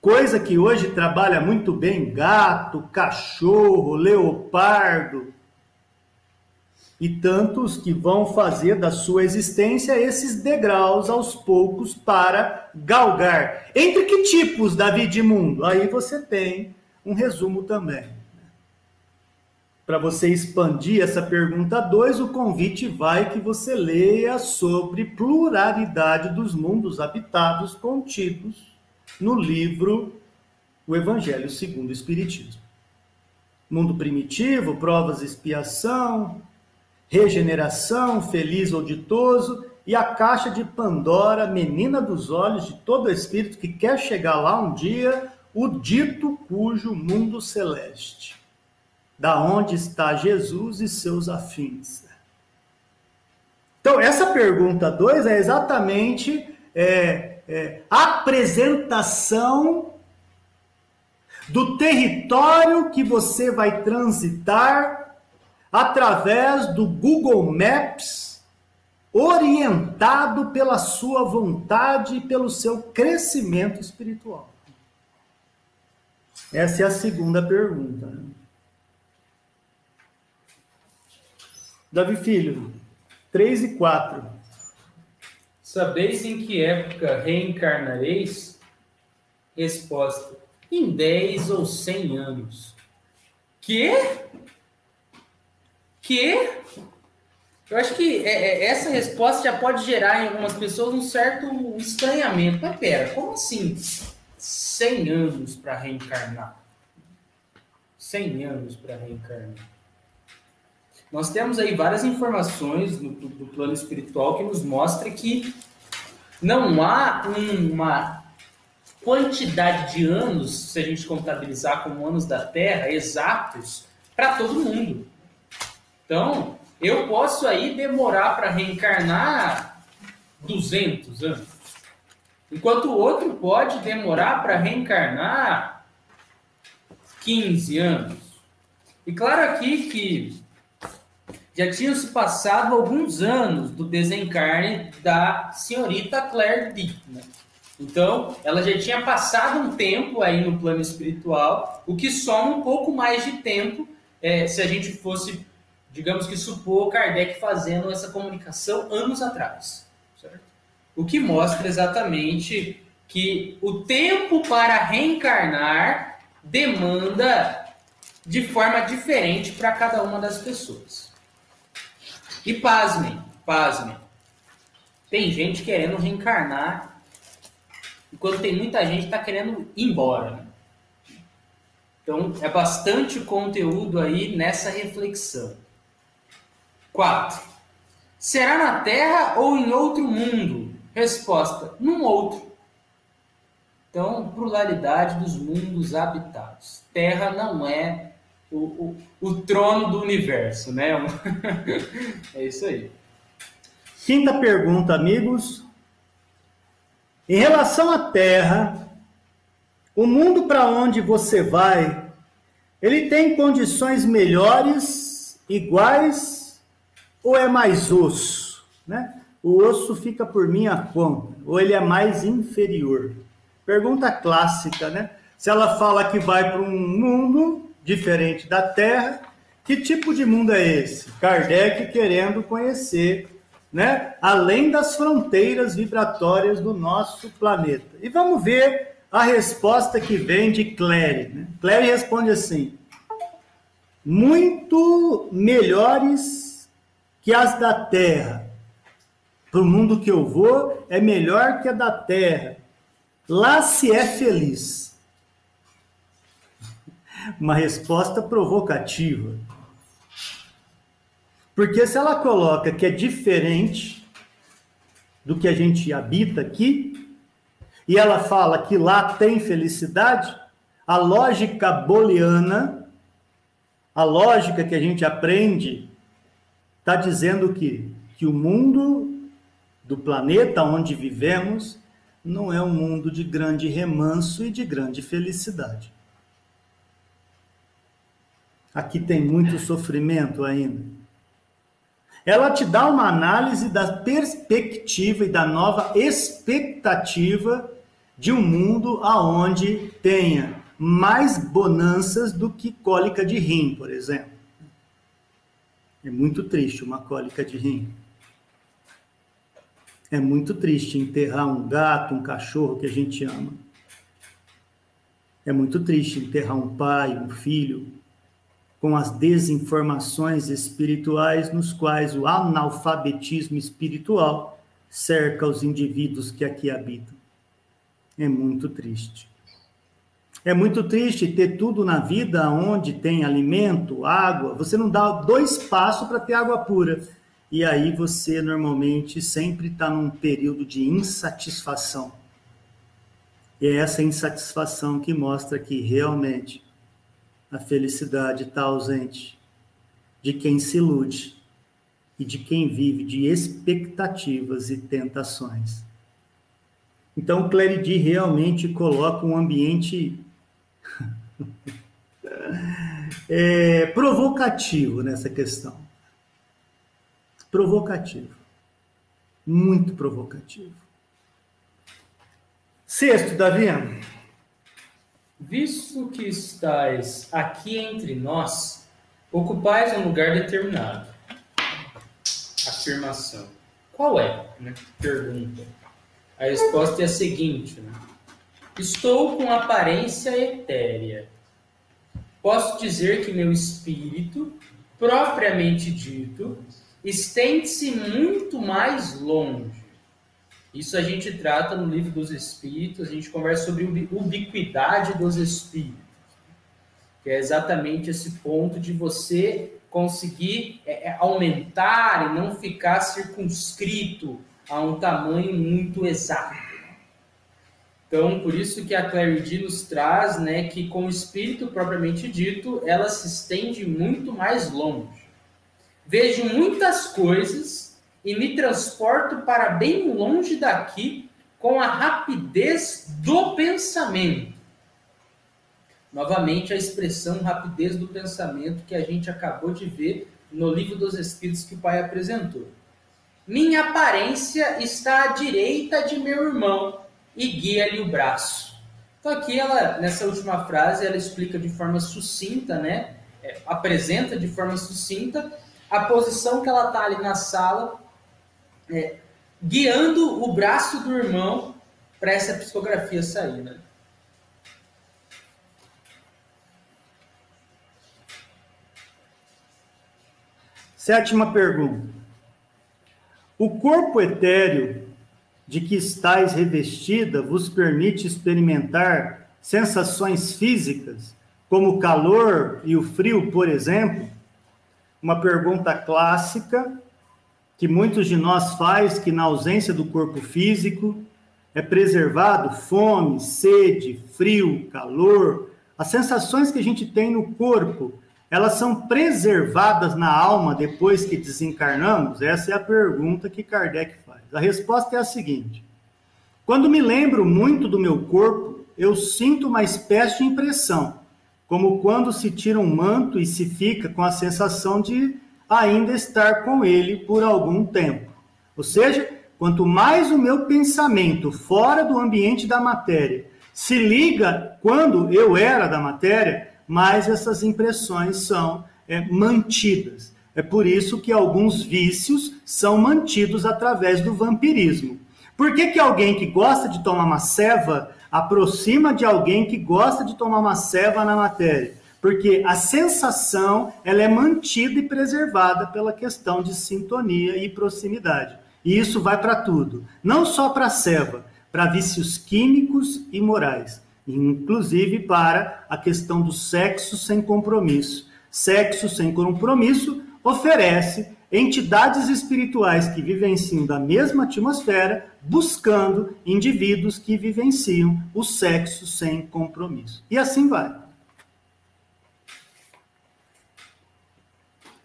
Speaker 1: Coisa que hoje trabalha muito bem gato, cachorro, leopardo e tantos que vão fazer da sua existência esses degraus aos poucos para galgar. Entre que tipos, Davi de mundo? Aí você tem um resumo também. Para você expandir essa pergunta 2, o convite vai que você leia sobre pluralidade dos mundos habitados contidos no livro O Evangelho segundo o Espiritismo. Mundo primitivo, provas, expiação, regeneração, feliz ou ditoso, e a caixa de Pandora, menina dos olhos de todo espírito que quer chegar lá um dia, o dito cujo mundo celeste. Da onde está Jesus e seus afins? Então, essa pergunta 2 é exatamente é, é, apresentação do território que você vai transitar através do Google Maps, orientado pela sua vontade e pelo seu crescimento espiritual? Essa é a segunda pergunta. Davi Filho, 3 e 4.
Speaker 2: Sabeis em que época reencarnareis? Resposta: em 10 ou 100 anos. Que? Que? Eu acho que é, é, essa resposta já pode gerar em algumas pessoas um certo estranhamento. Mas pera, como assim 100 anos para reencarnar? 100 anos para reencarnar. Nós temos aí várias informações no, do plano espiritual que nos mostra que não há uma quantidade de anos, se a gente contabilizar como anos da Terra, exatos, para todo mundo. Então, eu posso aí demorar para reencarnar 200 anos, enquanto o outro pode demorar para reencarnar 15 anos. E claro aqui que já tinham se passado alguns anos do desencarne da senhorita Claire Dickman. Então, ela já tinha passado um tempo aí no plano espiritual, o que soma um pouco mais de tempo é, se a gente fosse, digamos que supor Kardec fazendo essa comunicação anos atrás. Certo? O que mostra exatamente que o tempo para reencarnar demanda de forma diferente para cada uma das pessoas. E pasmem, pasmem. Tem gente querendo reencarnar enquanto tem muita gente que está querendo ir embora. Então, é bastante conteúdo aí nessa reflexão. 4. Será na Terra ou em outro mundo? Resposta: num outro. Então, pluralidade dos mundos habitados. Terra não é o, o, o trono do universo, né? é isso aí.
Speaker 1: Quinta pergunta, amigos. Em relação à Terra, o mundo para onde você vai, ele tem condições melhores, iguais ou é mais osso, né? O osso fica por minha conta, ou ele é mais inferior? Pergunta clássica, né? Se ela fala que vai para um mundo diferente da Terra, que tipo de mundo é esse? Kardec querendo conhecer né? além das fronteiras vibratórias do nosso planeta. E vamos ver a resposta que vem de Clary. Né? Clary responde assim: muito melhores que as da Terra. Para o mundo que eu vou, é melhor que a da Terra. Lá se é feliz. Uma resposta provocativa. Porque se ela coloca que é diferente do que a gente habita aqui, e ela fala que lá tem felicidade, a lógica booleana, a lógica que a gente aprende, está dizendo que, que o mundo do planeta onde vivemos não é um mundo de grande remanso e de grande felicidade. Aqui tem muito sofrimento ainda ela te dá uma análise da perspectiva e da nova expectativa de um mundo aonde tenha mais bonanças do que cólica de rim, por exemplo. É muito triste uma cólica de rim. É muito triste enterrar um gato, um cachorro que a gente ama. É muito triste enterrar um pai, um filho, com as desinformações espirituais nos quais o analfabetismo espiritual cerca os indivíduos que aqui habitam. É muito triste. É muito triste ter tudo na vida onde tem alimento, água, você não dá dois passos para ter água pura. E aí você normalmente sempre está num período de insatisfação. E é essa insatisfação que mostra que realmente a felicidade está ausente de quem se ilude e de quem vive de expectativas e tentações. Então, Claridi realmente coloca um ambiente É, provocativo nessa questão. Provocativo. Muito provocativo. Sexto, Davi.
Speaker 2: Visto que estáis aqui entre nós, ocupais um lugar determinado. Afirmação. Qual é? Né? Pergunta. A resposta é a seguinte: né? Estou com aparência etérea. Posso dizer que meu espírito, propriamente dito, estende-se muito mais longe. Isso a gente trata no livro dos Espíritos, a gente conversa sobre ubiquidade dos Espíritos, que é exatamente esse ponto de você conseguir é, é, aumentar e não ficar circunscrito a um tamanho muito exato. Então, por isso que a Clarity nos traz, né, que com o espírito propriamente dito, ela se estende muito mais longe. Vejo muitas coisas e me transporto para bem longe daqui com a rapidez do pensamento. Novamente, a expressão rapidez do pensamento que a gente acabou de ver no livro dos Espíritos que o Pai apresentou. Minha aparência está à direita de meu irmão e guia-lhe o braço. Então aqui ela, nessa última frase, ela explica de forma sucinta, né? É, apresenta de forma sucinta a posição que ela está ali na sala, é, guiando o braço do irmão para essa psicografia sair, né?
Speaker 1: Sétima pergunta. O corpo etéreo de que estáis revestida vos permite experimentar sensações físicas, como o calor e o frio, por exemplo? uma pergunta clássica que muitos de nós faz que na ausência do corpo físico é preservado fome, sede, frio, calor, as sensações que a gente tem no corpo, elas são preservadas na alma depois que desencarnamos? Essa é a pergunta que Kardec faz. A resposta é a seguinte: quando me lembro muito do meu corpo, eu sinto uma espécie de impressão como quando se tira um manto e se fica com a sensação de ainda estar com ele por algum tempo. Ou seja, quanto mais o meu pensamento fora do ambiente da matéria se liga quando eu era da matéria, mais essas impressões são é, mantidas. É por isso que alguns vícios são mantidos através do vampirismo. Por que, que alguém que gosta de tomar uma ceva aproxima de alguém que gosta de tomar uma ceva na matéria, porque a sensação ela é mantida e preservada pela questão de sintonia e proximidade. E isso vai para tudo, não só para a ceva, para vícios químicos e morais, inclusive para a questão do sexo sem compromisso. Sexo sem compromisso oferece entidades espirituais que vivenciam da mesma atmosfera, buscando indivíduos que vivenciam o sexo sem compromisso. E assim vai.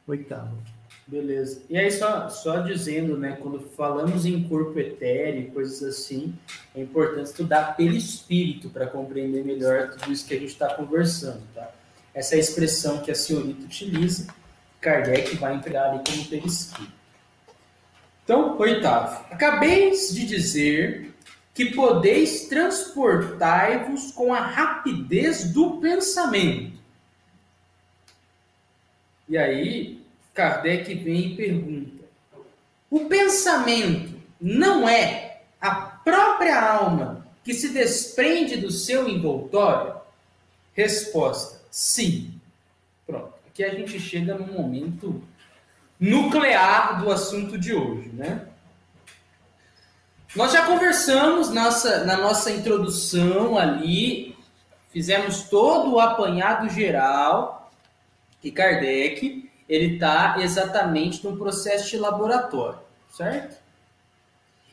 Speaker 1: Oitavo.
Speaker 2: Beleza. E aí, só, só dizendo, né, quando falamos em corpo etéreo, coisas assim, é importante estudar pelo espírito para compreender melhor tudo isso que a gente está conversando, tá? Essa é a expressão que a senhorita utiliza Kardec vai entregar ali como perispírito. Então, oitavo. Acabeis de dizer que podeis transportar-vos com a rapidez do pensamento. E aí, Kardec vem e pergunta: o pensamento não é a própria alma que se desprende do seu envoltório? Resposta: sim. Pronto que a gente chega no momento nuclear do assunto de hoje, né? Nós já conversamos nossa, na nossa introdução ali, fizemos todo o apanhado geral que Kardec ele está exatamente no processo de laboratório, certo?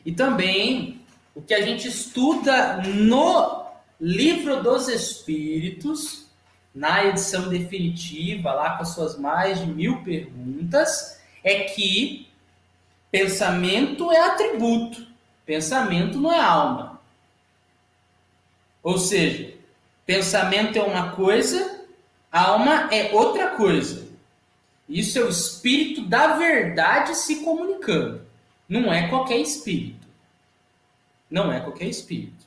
Speaker 2: E também o que a gente estuda no livro dos Espíritos, na edição definitiva, lá com as suas mais de mil perguntas, é que pensamento é atributo, pensamento não é alma. Ou seja, Pensamento é uma coisa, alma é outra coisa. Isso é o espírito da verdade se comunicando. Não é qualquer espírito. Não é qualquer espírito.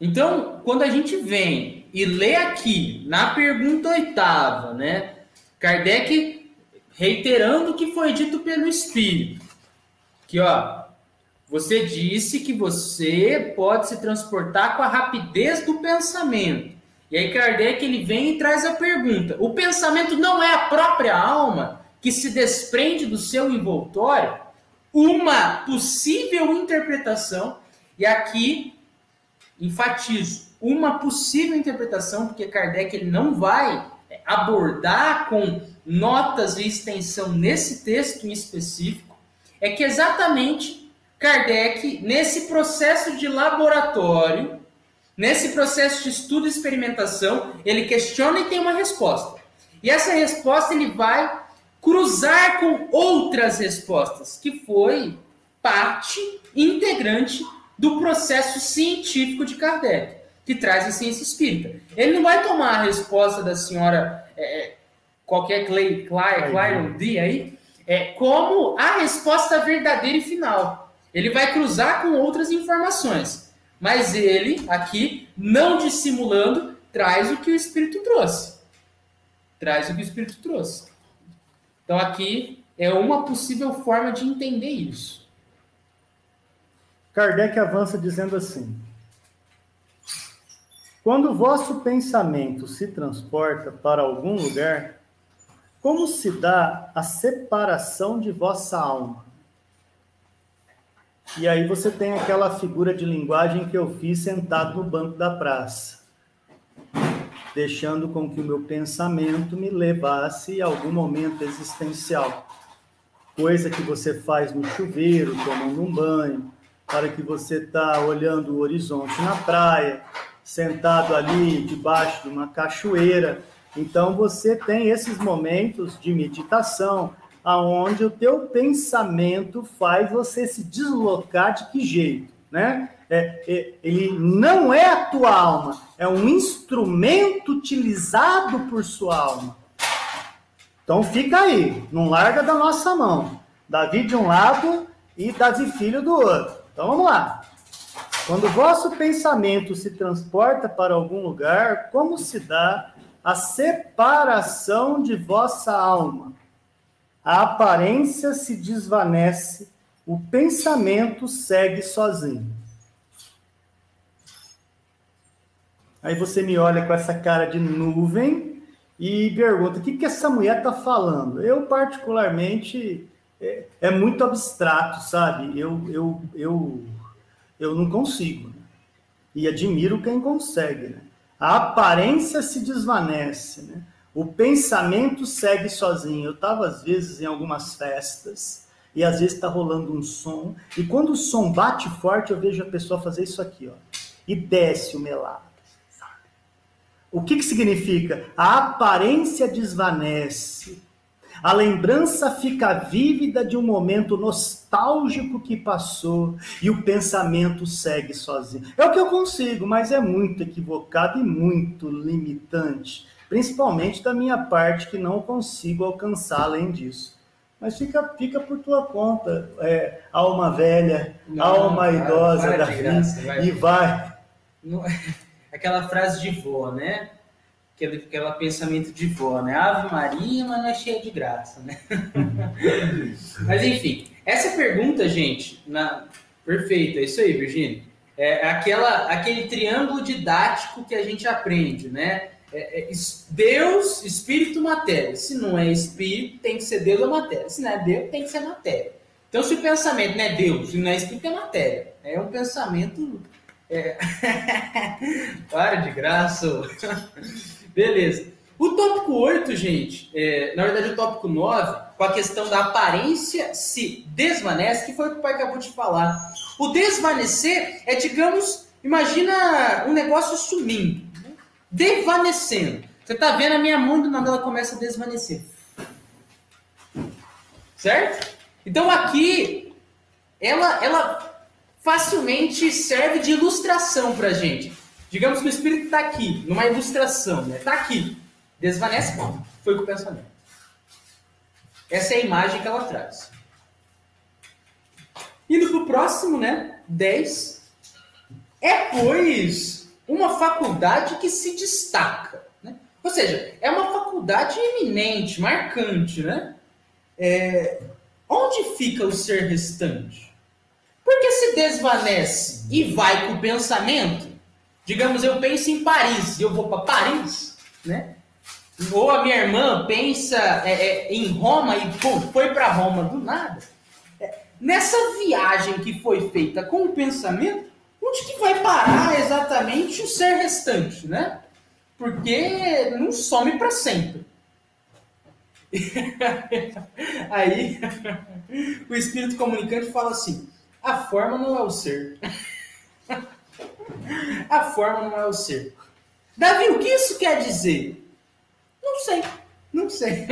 Speaker 2: Então, quando a gente vem e lê aqui, na pergunta oitava, né? Kardec reiterando o que foi dito pelo Espírito. Que, ó, você disse que você pode se transportar com a rapidez do pensamento. E aí Kardec ele vem e traz a pergunta: o pensamento não é a própria alma que se desprende do seu envoltório? Uma possível interpretação, e aqui enfatizo, uma possível interpretação, porque Kardec ele não vai abordar com notas e extensão nesse texto em específico, é que exatamente Kardec, nesse processo de laboratório, nesse processo de estudo e experimentação, ele questiona e tem uma resposta. E essa resposta ele vai cruzar com outras respostas, que foi parte integrante do processo científico de Kardec, que traz a ciência espírita. Ele não vai tomar a resposta da senhora é, é qualquer Clay, Clay, Clay D aí, é, como a resposta verdadeira e final. Ele vai cruzar com outras informações. Mas ele, aqui, não dissimulando, traz o que o Espírito trouxe. Traz o que o Espírito trouxe. Então, aqui é uma possível forma de entender isso.
Speaker 1: Kardec avança dizendo assim: Quando o vosso pensamento se transporta para algum lugar, como se dá a separação de vossa alma? E aí você tem aquela figura de linguagem que eu fiz sentado no banco da praça, deixando com que o meu pensamento me levasse a algum momento existencial. Coisa que você faz no chuveiro, tomando um banho, para que você está olhando o horizonte na praia, sentado ali debaixo de uma cachoeira. Então você tem esses momentos de meditação, aonde o teu pensamento faz você se deslocar de que jeito, né? É, é, ele não é a tua alma, é um instrumento utilizado por sua alma. Então fica aí, não larga da nossa mão. Davi de um lado e Davi filho do outro. Então vamos lá. Quando o vosso pensamento se transporta para algum lugar, como se dá a separação de vossa alma? A aparência se desvanece, o pensamento segue sozinho. Aí você me olha com essa cara de nuvem e pergunta: o que, que essa mulher está falando? Eu, particularmente, é, é, muito abstrato, sabe? Eu, eu, eu, eu não consigo. Né? E admiro quem consegue. Né? A aparência se desvanece. Né? O pensamento segue sozinho. Eu estava, às vezes, em algumas festas, e às vezes está rolando um som, e quando o som bate forte, eu vejo a pessoa fazer isso aqui, ó, e desce o melado. O que, que significa? A aparência desvanece, a lembrança fica vívida de um momento nostálgico que passou e o pensamento segue sozinho. É o que eu consigo, mas é muito equivocado e muito limitante principalmente da minha parte, que não consigo alcançar além disso. Mas fica, fica por tua conta, é, alma velha, não, alma idosa da vida, e vai.
Speaker 2: aquela frase de vó, né? Aquele, aquele pensamento de vó, né? Ave Maria, mas não é cheia de graça, né? mas enfim, essa pergunta, gente, na... perfeito, é isso aí, Virginia. É aquela, aquele triângulo didático que a gente aprende, né? É, é, Deus, espírito, matéria. Se não é espírito, tem que ser Deus ou matéria. Se não é Deus, tem que ser matéria. Então, se o pensamento não é Deus, se não é espírito, é matéria. É um pensamento. É... Para de graça. Beleza. O tópico 8, gente, é, na verdade, o tópico 9, com a questão da aparência se desvanece, que foi o que o pai acabou de falar. O desvanecer é, digamos, imagina um negócio sumindo desvanecendo. Você está vendo a minha mão do nada ela começa a desvanecer. Certo? Então aqui ela, ela facilmente serve de ilustração para gente. Digamos que o espírito está aqui, numa ilustração, né? Está aqui. Desvanece, foi com o pensamento. Essa é a imagem que ela traz. Indo para o próximo, né? 10. É, pois, uma faculdade que se destaca. Né? Ou seja, é uma faculdade eminente, marcante, né? É, onde fica o ser restante? Porque se desvanece e vai com o pensamento, digamos, eu penso em Paris, eu vou para Paris, né? Ou a minha irmã pensa é, é, em Roma e foi para Roma do nada. É, nessa viagem que foi feita com o pensamento, onde que vai parar exatamente o ser restante, né? Porque não some para sempre. Aí o espírito comunicante fala assim: a forma não é o ser. a forma não é o ser. Davi, o que isso quer dizer? Não sei, não sei.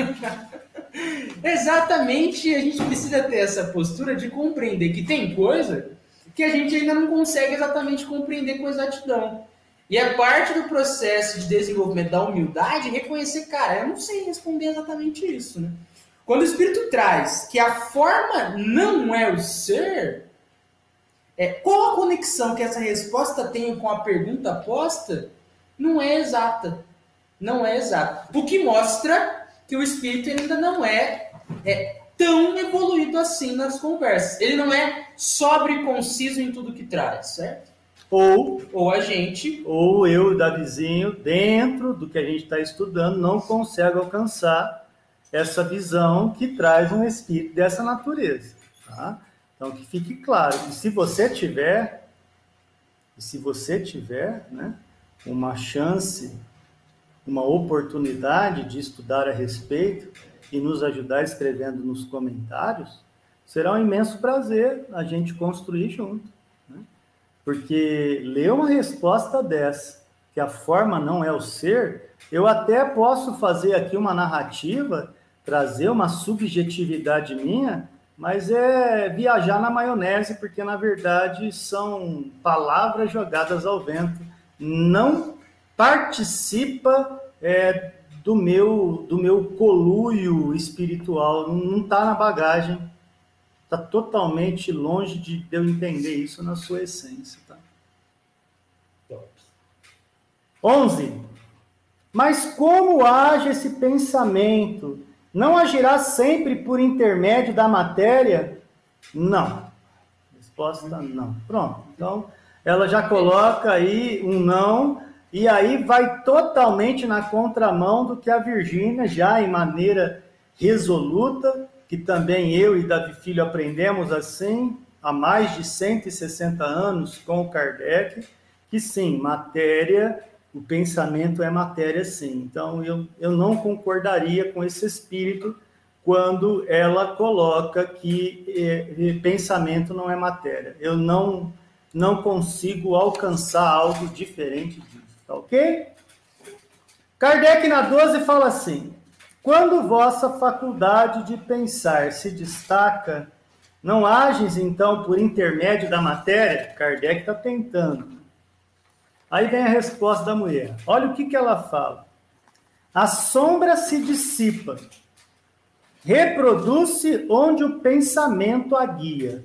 Speaker 2: Exatamente, a gente precisa ter essa postura de compreender que tem coisa que a gente ainda não consegue exatamente compreender com exatidão. E é parte do processo de desenvolvimento da humildade reconhecer, cara, eu não sei responder exatamente isso, né? Quando o Espírito traz que a forma não é o ser, é, qual a conexão que essa resposta tem com a pergunta posta? Não é exata. Não é exata. O que mostra que o Espírito ainda não é, é tão evoluído assim nas conversas. Ele não é sobre e conciso em tudo que traz, certo?
Speaker 1: Ou,
Speaker 2: ou a gente,
Speaker 1: ou eu e Davizinho, dentro do que a gente está estudando, não consegue alcançar essa visão que traz um espírito dessa natureza. Tá? Então, que fique claro. E se você tiver, se você tiver né, uma chance, uma oportunidade de estudar a respeito e nos ajudar escrevendo nos comentários, será um imenso prazer a gente construir junto. Porque ler uma resposta dessa, que a forma não é o ser, eu até posso fazer aqui uma narrativa, trazer uma subjetividade minha, mas é viajar na maionese, porque na verdade são palavras jogadas ao vento. Não participa é, do meu do meu coluio espiritual, não está na bagagem está totalmente longe de eu entender isso na sua essência. Tá? 11. Mas como age esse pensamento? Não agirá sempre por intermédio da matéria? Não. Resposta não. Pronto. Então, ela já coloca aí um não, e aí vai totalmente na contramão do que a Virgínia, já em maneira resoluta, que também eu e Davi Filho aprendemos assim há mais de 160 anos com o Kardec, que sim, matéria, o pensamento é matéria sim. Então eu, eu não concordaria com esse espírito quando ela coloca que eh, pensamento não é matéria. Eu não não consigo alcançar algo diferente disso, tá ok? Kardec na 12 fala assim: quando vossa faculdade de pensar se destaca, não ages então por intermédio da matéria? Kardec está tentando. Aí vem a resposta da mulher. Olha o que, que ela fala. A sombra se dissipa, reproduz-se onde o pensamento a guia.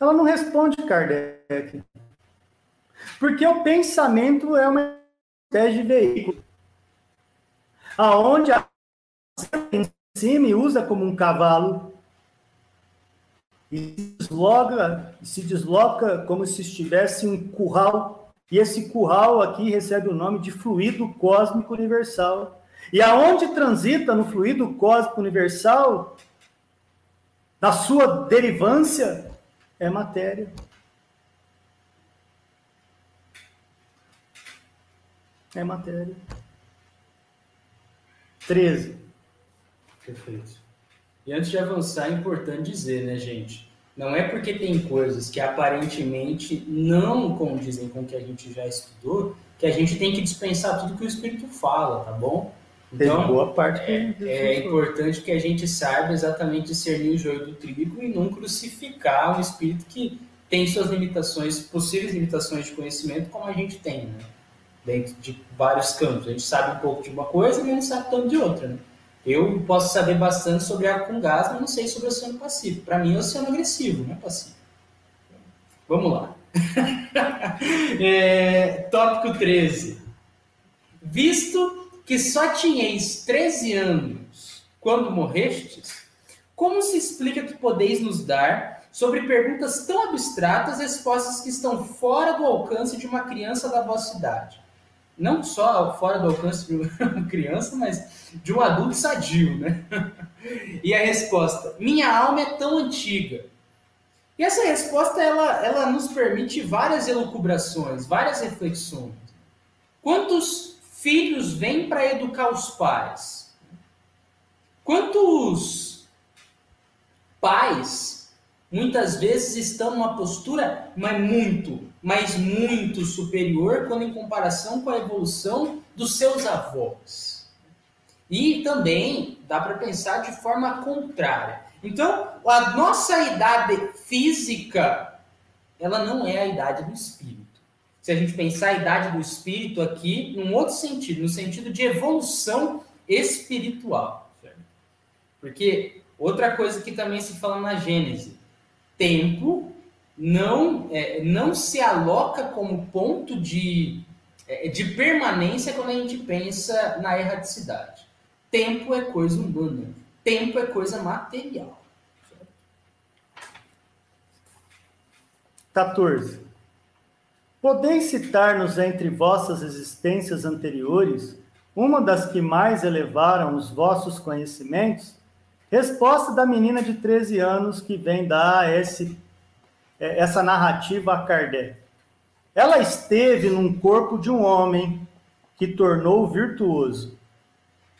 Speaker 1: Ela não responde, Kardec. Porque o pensamento é uma espécie de veículo aonde a em cima usa como um cavalo e se desloca, se desloca como se estivesse um curral, e esse curral aqui recebe o nome de fluido cósmico universal. E aonde transita no fluido cósmico universal, na sua derivância, é matéria. É matéria. 13.
Speaker 2: Perfeito. E antes de avançar, é importante dizer, né, gente? Não é porque tem coisas que aparentemente não condizem com o que a gente já estudou que a gente tem que dispensar tudo que o Espírito fala, tá bom?
Speaker 1: Então, tem boa parte
Speaker 2: é, é importante que a gente saiba exatamente discernir o joio do trigo e não crucificar um Espírito que tem suas limitações, possíveis limitações de conhecimento, como a gente tem, né? Dentro de vários campos. A gente sabe um pouco de uma coisa, mas não sabe tanto de outra, né? Eu posso saber bastante sobre ar com gás, mas não sei sobre o Oceano Pacífico. Para mim, é Oceano Agressivo, não é Pacífico. Vamos lá. é, tópico 13. Visto que só tinhais 13 anos quando morrestes, como se explica que podeis nos dar sobre perguntas tão abstratas respostas que estão fora do alcance de uma criança da vossa idade? Não só fora do alcance de uma criança, mas de um adulto sadio, né? E a resposta: minha alma é tão antiga. E essa resposta ela, ela nos permite várias elucubrações, várias reflexões. Quantos filhos vêm para educar os pais? Quantos pais muitas vezes estão numa postura, mas muito, mas muito superior quando em comparação com a evolução dos seus avós? E também dá para pensar de forma contrária. Então, a nossa idade física, ela não é a idade do espírito. Se a gente pensar a idade do espírito aqui, num outro sentido, no sentido de evolução espiritual. Porque outra coisa que também se fala na Gênese, tempo não, é, não se aloca como ponto de, é, de permanência quando a gente pensa na erraticidade. Tempo é coisa humana. Tempo é coisa material.
Speaker 1: 14. Podeis citar-nos entre vossas existências anteriores uma das que mais elevaram os vossos conhecimentos? Resposta da menina de 13 anos que vem esse, é, essa narrativa a Kardec. Ela esteve num corpo de um homem que tornou virtuoso.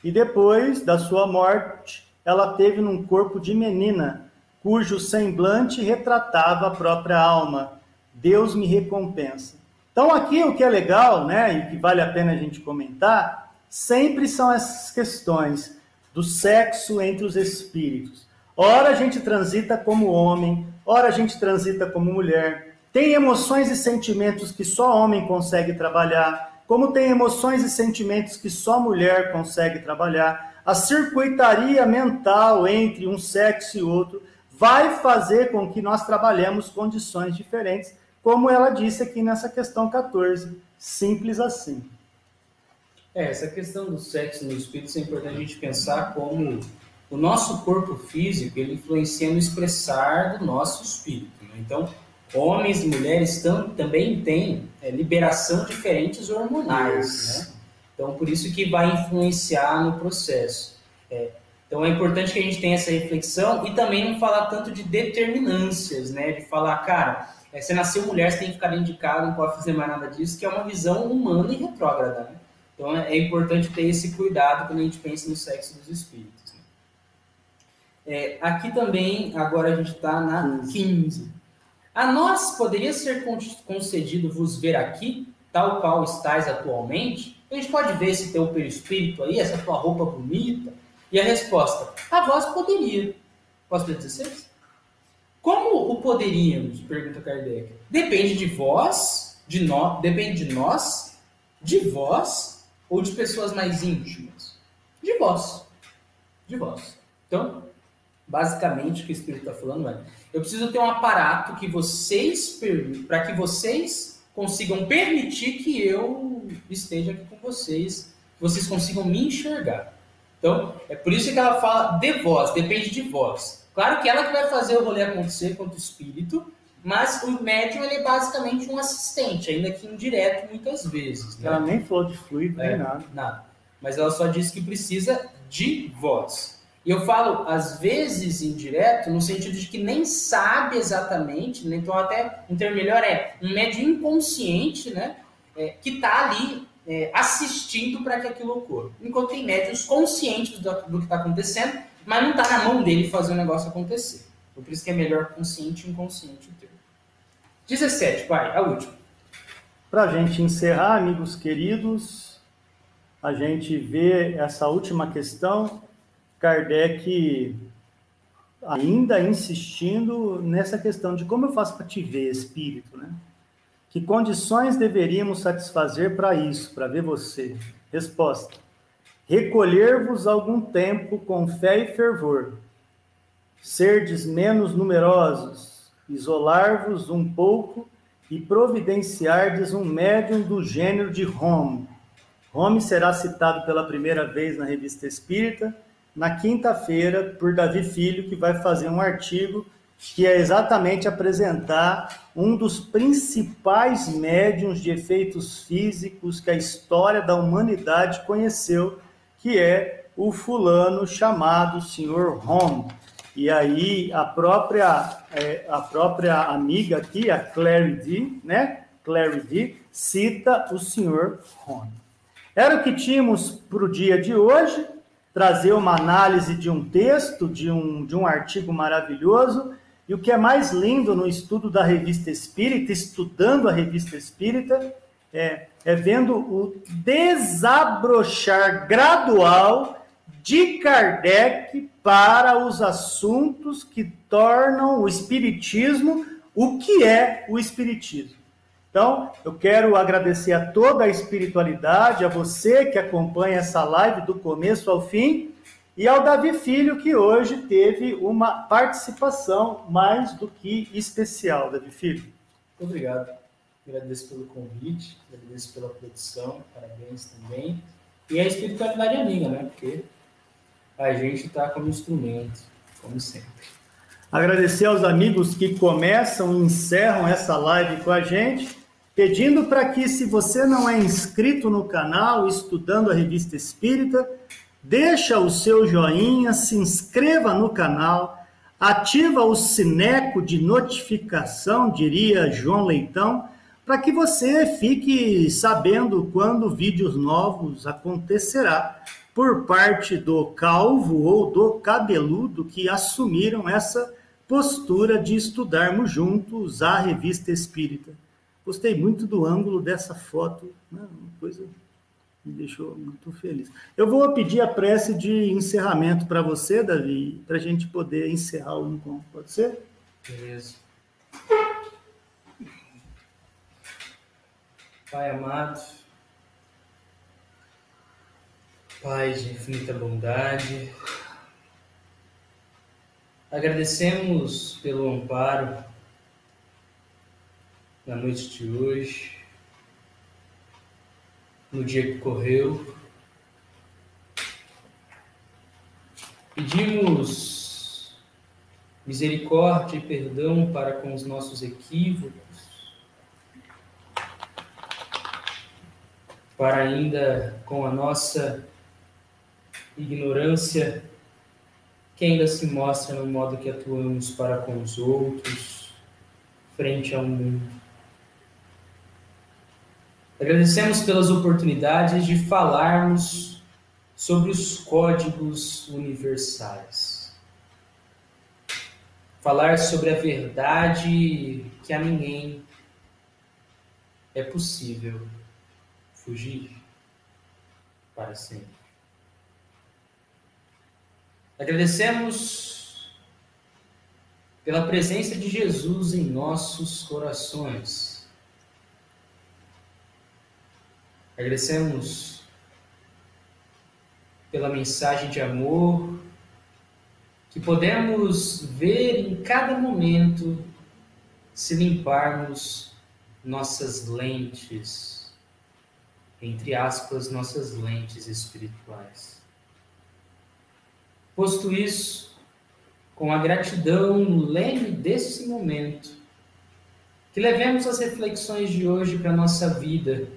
Speaker 1: E depois da sua morte, ela teve num corpo de menina, cujo semblante retratava a própria alma. Deus me recompensa. Então, aqui o que é legal, né, e que vale a pena a gente comentar, sempre são essas questões do sexo entre os espíritos. Ora a gente transita como homem, ora a gente transita como mulher. Tem emoções e sentimentos que só homem consegue trabalhar, como tem emoções e sentimentos que só mulher consegue trabalhar a circuitaria mental entre um sexo e outro vai fazer com que nós trabalhemos condições diferentes, como ela disse aqui nessa questão 14. Simples assim.
Speaker 2: É, essa questão do sexo no espírito é importante a gente pensar como o nosso corpo físico ele influencia no expressar do nosso espírito. Né? Então, homens e mulheres tam, também têm é, liberação diferentes hormonais, né? Então, por isso que vai influenciar no processo. É, então, é importante que a gente tenha essa reflexão e também não falar tanto de determinâncias, né? De falar, cara, é, você nasceu mulher, você tem que ficar casa, não pode fazer mais nada disso, que é uma visão humana e retrógrada, né? Então, é, é importante ter esse cuidado quando a gente pensa no sexo dos espíritos. É, aqui também, agora a gente está na 15. A nós poderia ser concedido vos ver aqui, tal qual estáis atualmente? A gente pode ver esse teu perispírito aí, essa tua roupa bonita. E a resposta, a voz poderia. Posso ler 16? Como o poderíamos? Pergunta Kardec. Depende de vós, de nós, depende de nós, de vós ou de pessoas mais íntimas? De vós. De vós. Então, basicamente o que o Espírito está falando é: eu preciso ter um aparato que vocês para que vocês consigam permitir que eu esteja aqui com vocês, que vocês consigam me enxergar. Então, é por isso que ela fala de vós, depende de vós. Claro que ela que vai fazer o rolê acontecer quanto espírito, mas o médium ele é basicamente um assistente, ainda que indireto muitas vezes.
Speaker 1: Né? Ela nem falou de fluido, é, nem nada.
Speaker 2: Nada. Mas ela só disse que precisa de voz. E eu falo, às vezes, indireto, no sentido de que nem sabe exatamente, né? então até um termo melhor é um médio inconsciente, né? É, que está ali é, assistindo para que aquilo ocorra. Enquanto tem médios conscientes do, do que está acontecendo, mas não está na mão dele fazer o negócio acontecer. Então, por isso que é melhor consciente e inconsciente o termo. 17, pai, a última.
Speaker 1: Para a gente encerrar, amigos queridos, a gente vê essa última questão Kardec ainda insistindo nessa questão de como eu faço para te ver, espírito, né? Que condições deveríamos satisfazer para isso, para ver você? Resposta: Recolher-vos algum tempo com fé e fervor, serdes menos numerosos, isolar-vos um pouco e providenciardes um médium do gênero de Home. Home será citado pela primeira vez na Revista Espírita, na quinta-feira, por Davi Filho, que vai fazer um artigo que é exatamente apresentar um dos principais médiums de efeitos físicos que a história da humanidade conheceu, que é o fulano chamado Sr. Home. E aí a própria é, a própria amiga aqui, a Clary D, né? Clary D, cita o Sr. Home. Era o que tínhamos para o dia de hoje, trazer uma análise de um texto, de um, de um artigo maravilhoso, e o que é mais lindo no estudo da revista espírita, estudando a revista espírita, é, é vendo o desabrochar gradual de Kardec para os assuntos que tornam o espiritismo o que é o espiritismo. Então, eu quero agradecer a toda a espiritualidade, a você que acompanha essa live do começo ao fim e ao Davi Filho, que hoje teve uma participação mais do que especial. Davi Filho.
Speaker 2: Muito obrigado. Agradeço pelo convite, agradeço pela produção, parabéns também. E a espiritualidade amiga, né? Porque a gente está como instrumento, como sempre.
Speaker 1: Agradecer aos amigos que começam e encerram essa live com a gente, pedindo para que, se você não é inscrito no canal, estudando a revista Espírita, deixa o seu joinha, se inscreva no canal, ativa o sineco de notificação, diria João Leitão, para que você fique sabendo quando vídeos novos acontecerá por parte do calvo ou do cabeludo que assumiram essa postura de estudarmos juntos a revista espírita. Gostei muito do ângulo dessa foto, né? uma coisa me deixou muito feliz. Eu vou pedir a prece de encerramento para você, Davi, para a gente poder encerrar o encontro. Pode ser?
Speaker 2: Beleza. Pai amado, Pai de infinita bondade, agradecemos pelo amparo na noite de hoje no dia que correu. Pedimos misericórdia e perdão para com os nossos equívocos, para ainda com a nossa ignorância que ainda se mostra no modo que atuamos para com os outros, frente ao mundo. Agradecemos pelas oportunidades de falarmos sobre os códigos universais. Falar sobre a verdade que a ninguém é possível fugir para sempre. Agradecemos pela presença de Jesus em nossos corações Agradecemos pela mensagem de amor que podemos ver em cada momento se limparmos nossas lentes, entre aspas, nossas lentes espirituais. Posto isso, com a gratidão no leme desse momento, que levemos as reflexões de hoje para a nossa vida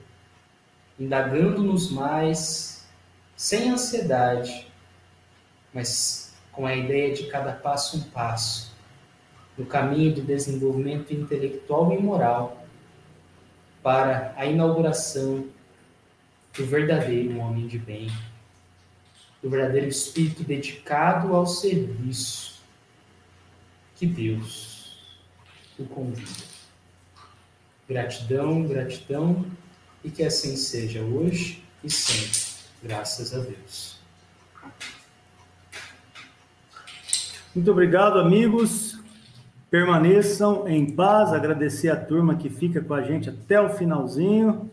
Speaker 2: indagando-nos mais, sem ansiedade, mas com a ideia de cada passo um passo, no caminho do desenvolvimento intelectual e moral para a inauguração do verdadeiro homem de bem, do verdadeiro espírito dedicado ao serviço que Deus o convida. Gratidão, gratidão e que assim seja hoje e sempre. Graças a Deus.
Speaker 1: Muito obrigado, amigos. Permaneçam em paz. Agradecer a turma que fica com a gente até o finalzinho.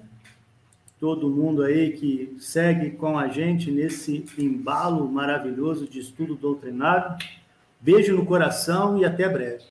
Speaker 1: Todo mundo aí que segue com a gente nesse embalo maravilhoso de estudo doutrinário. Beijo no coração e até breve.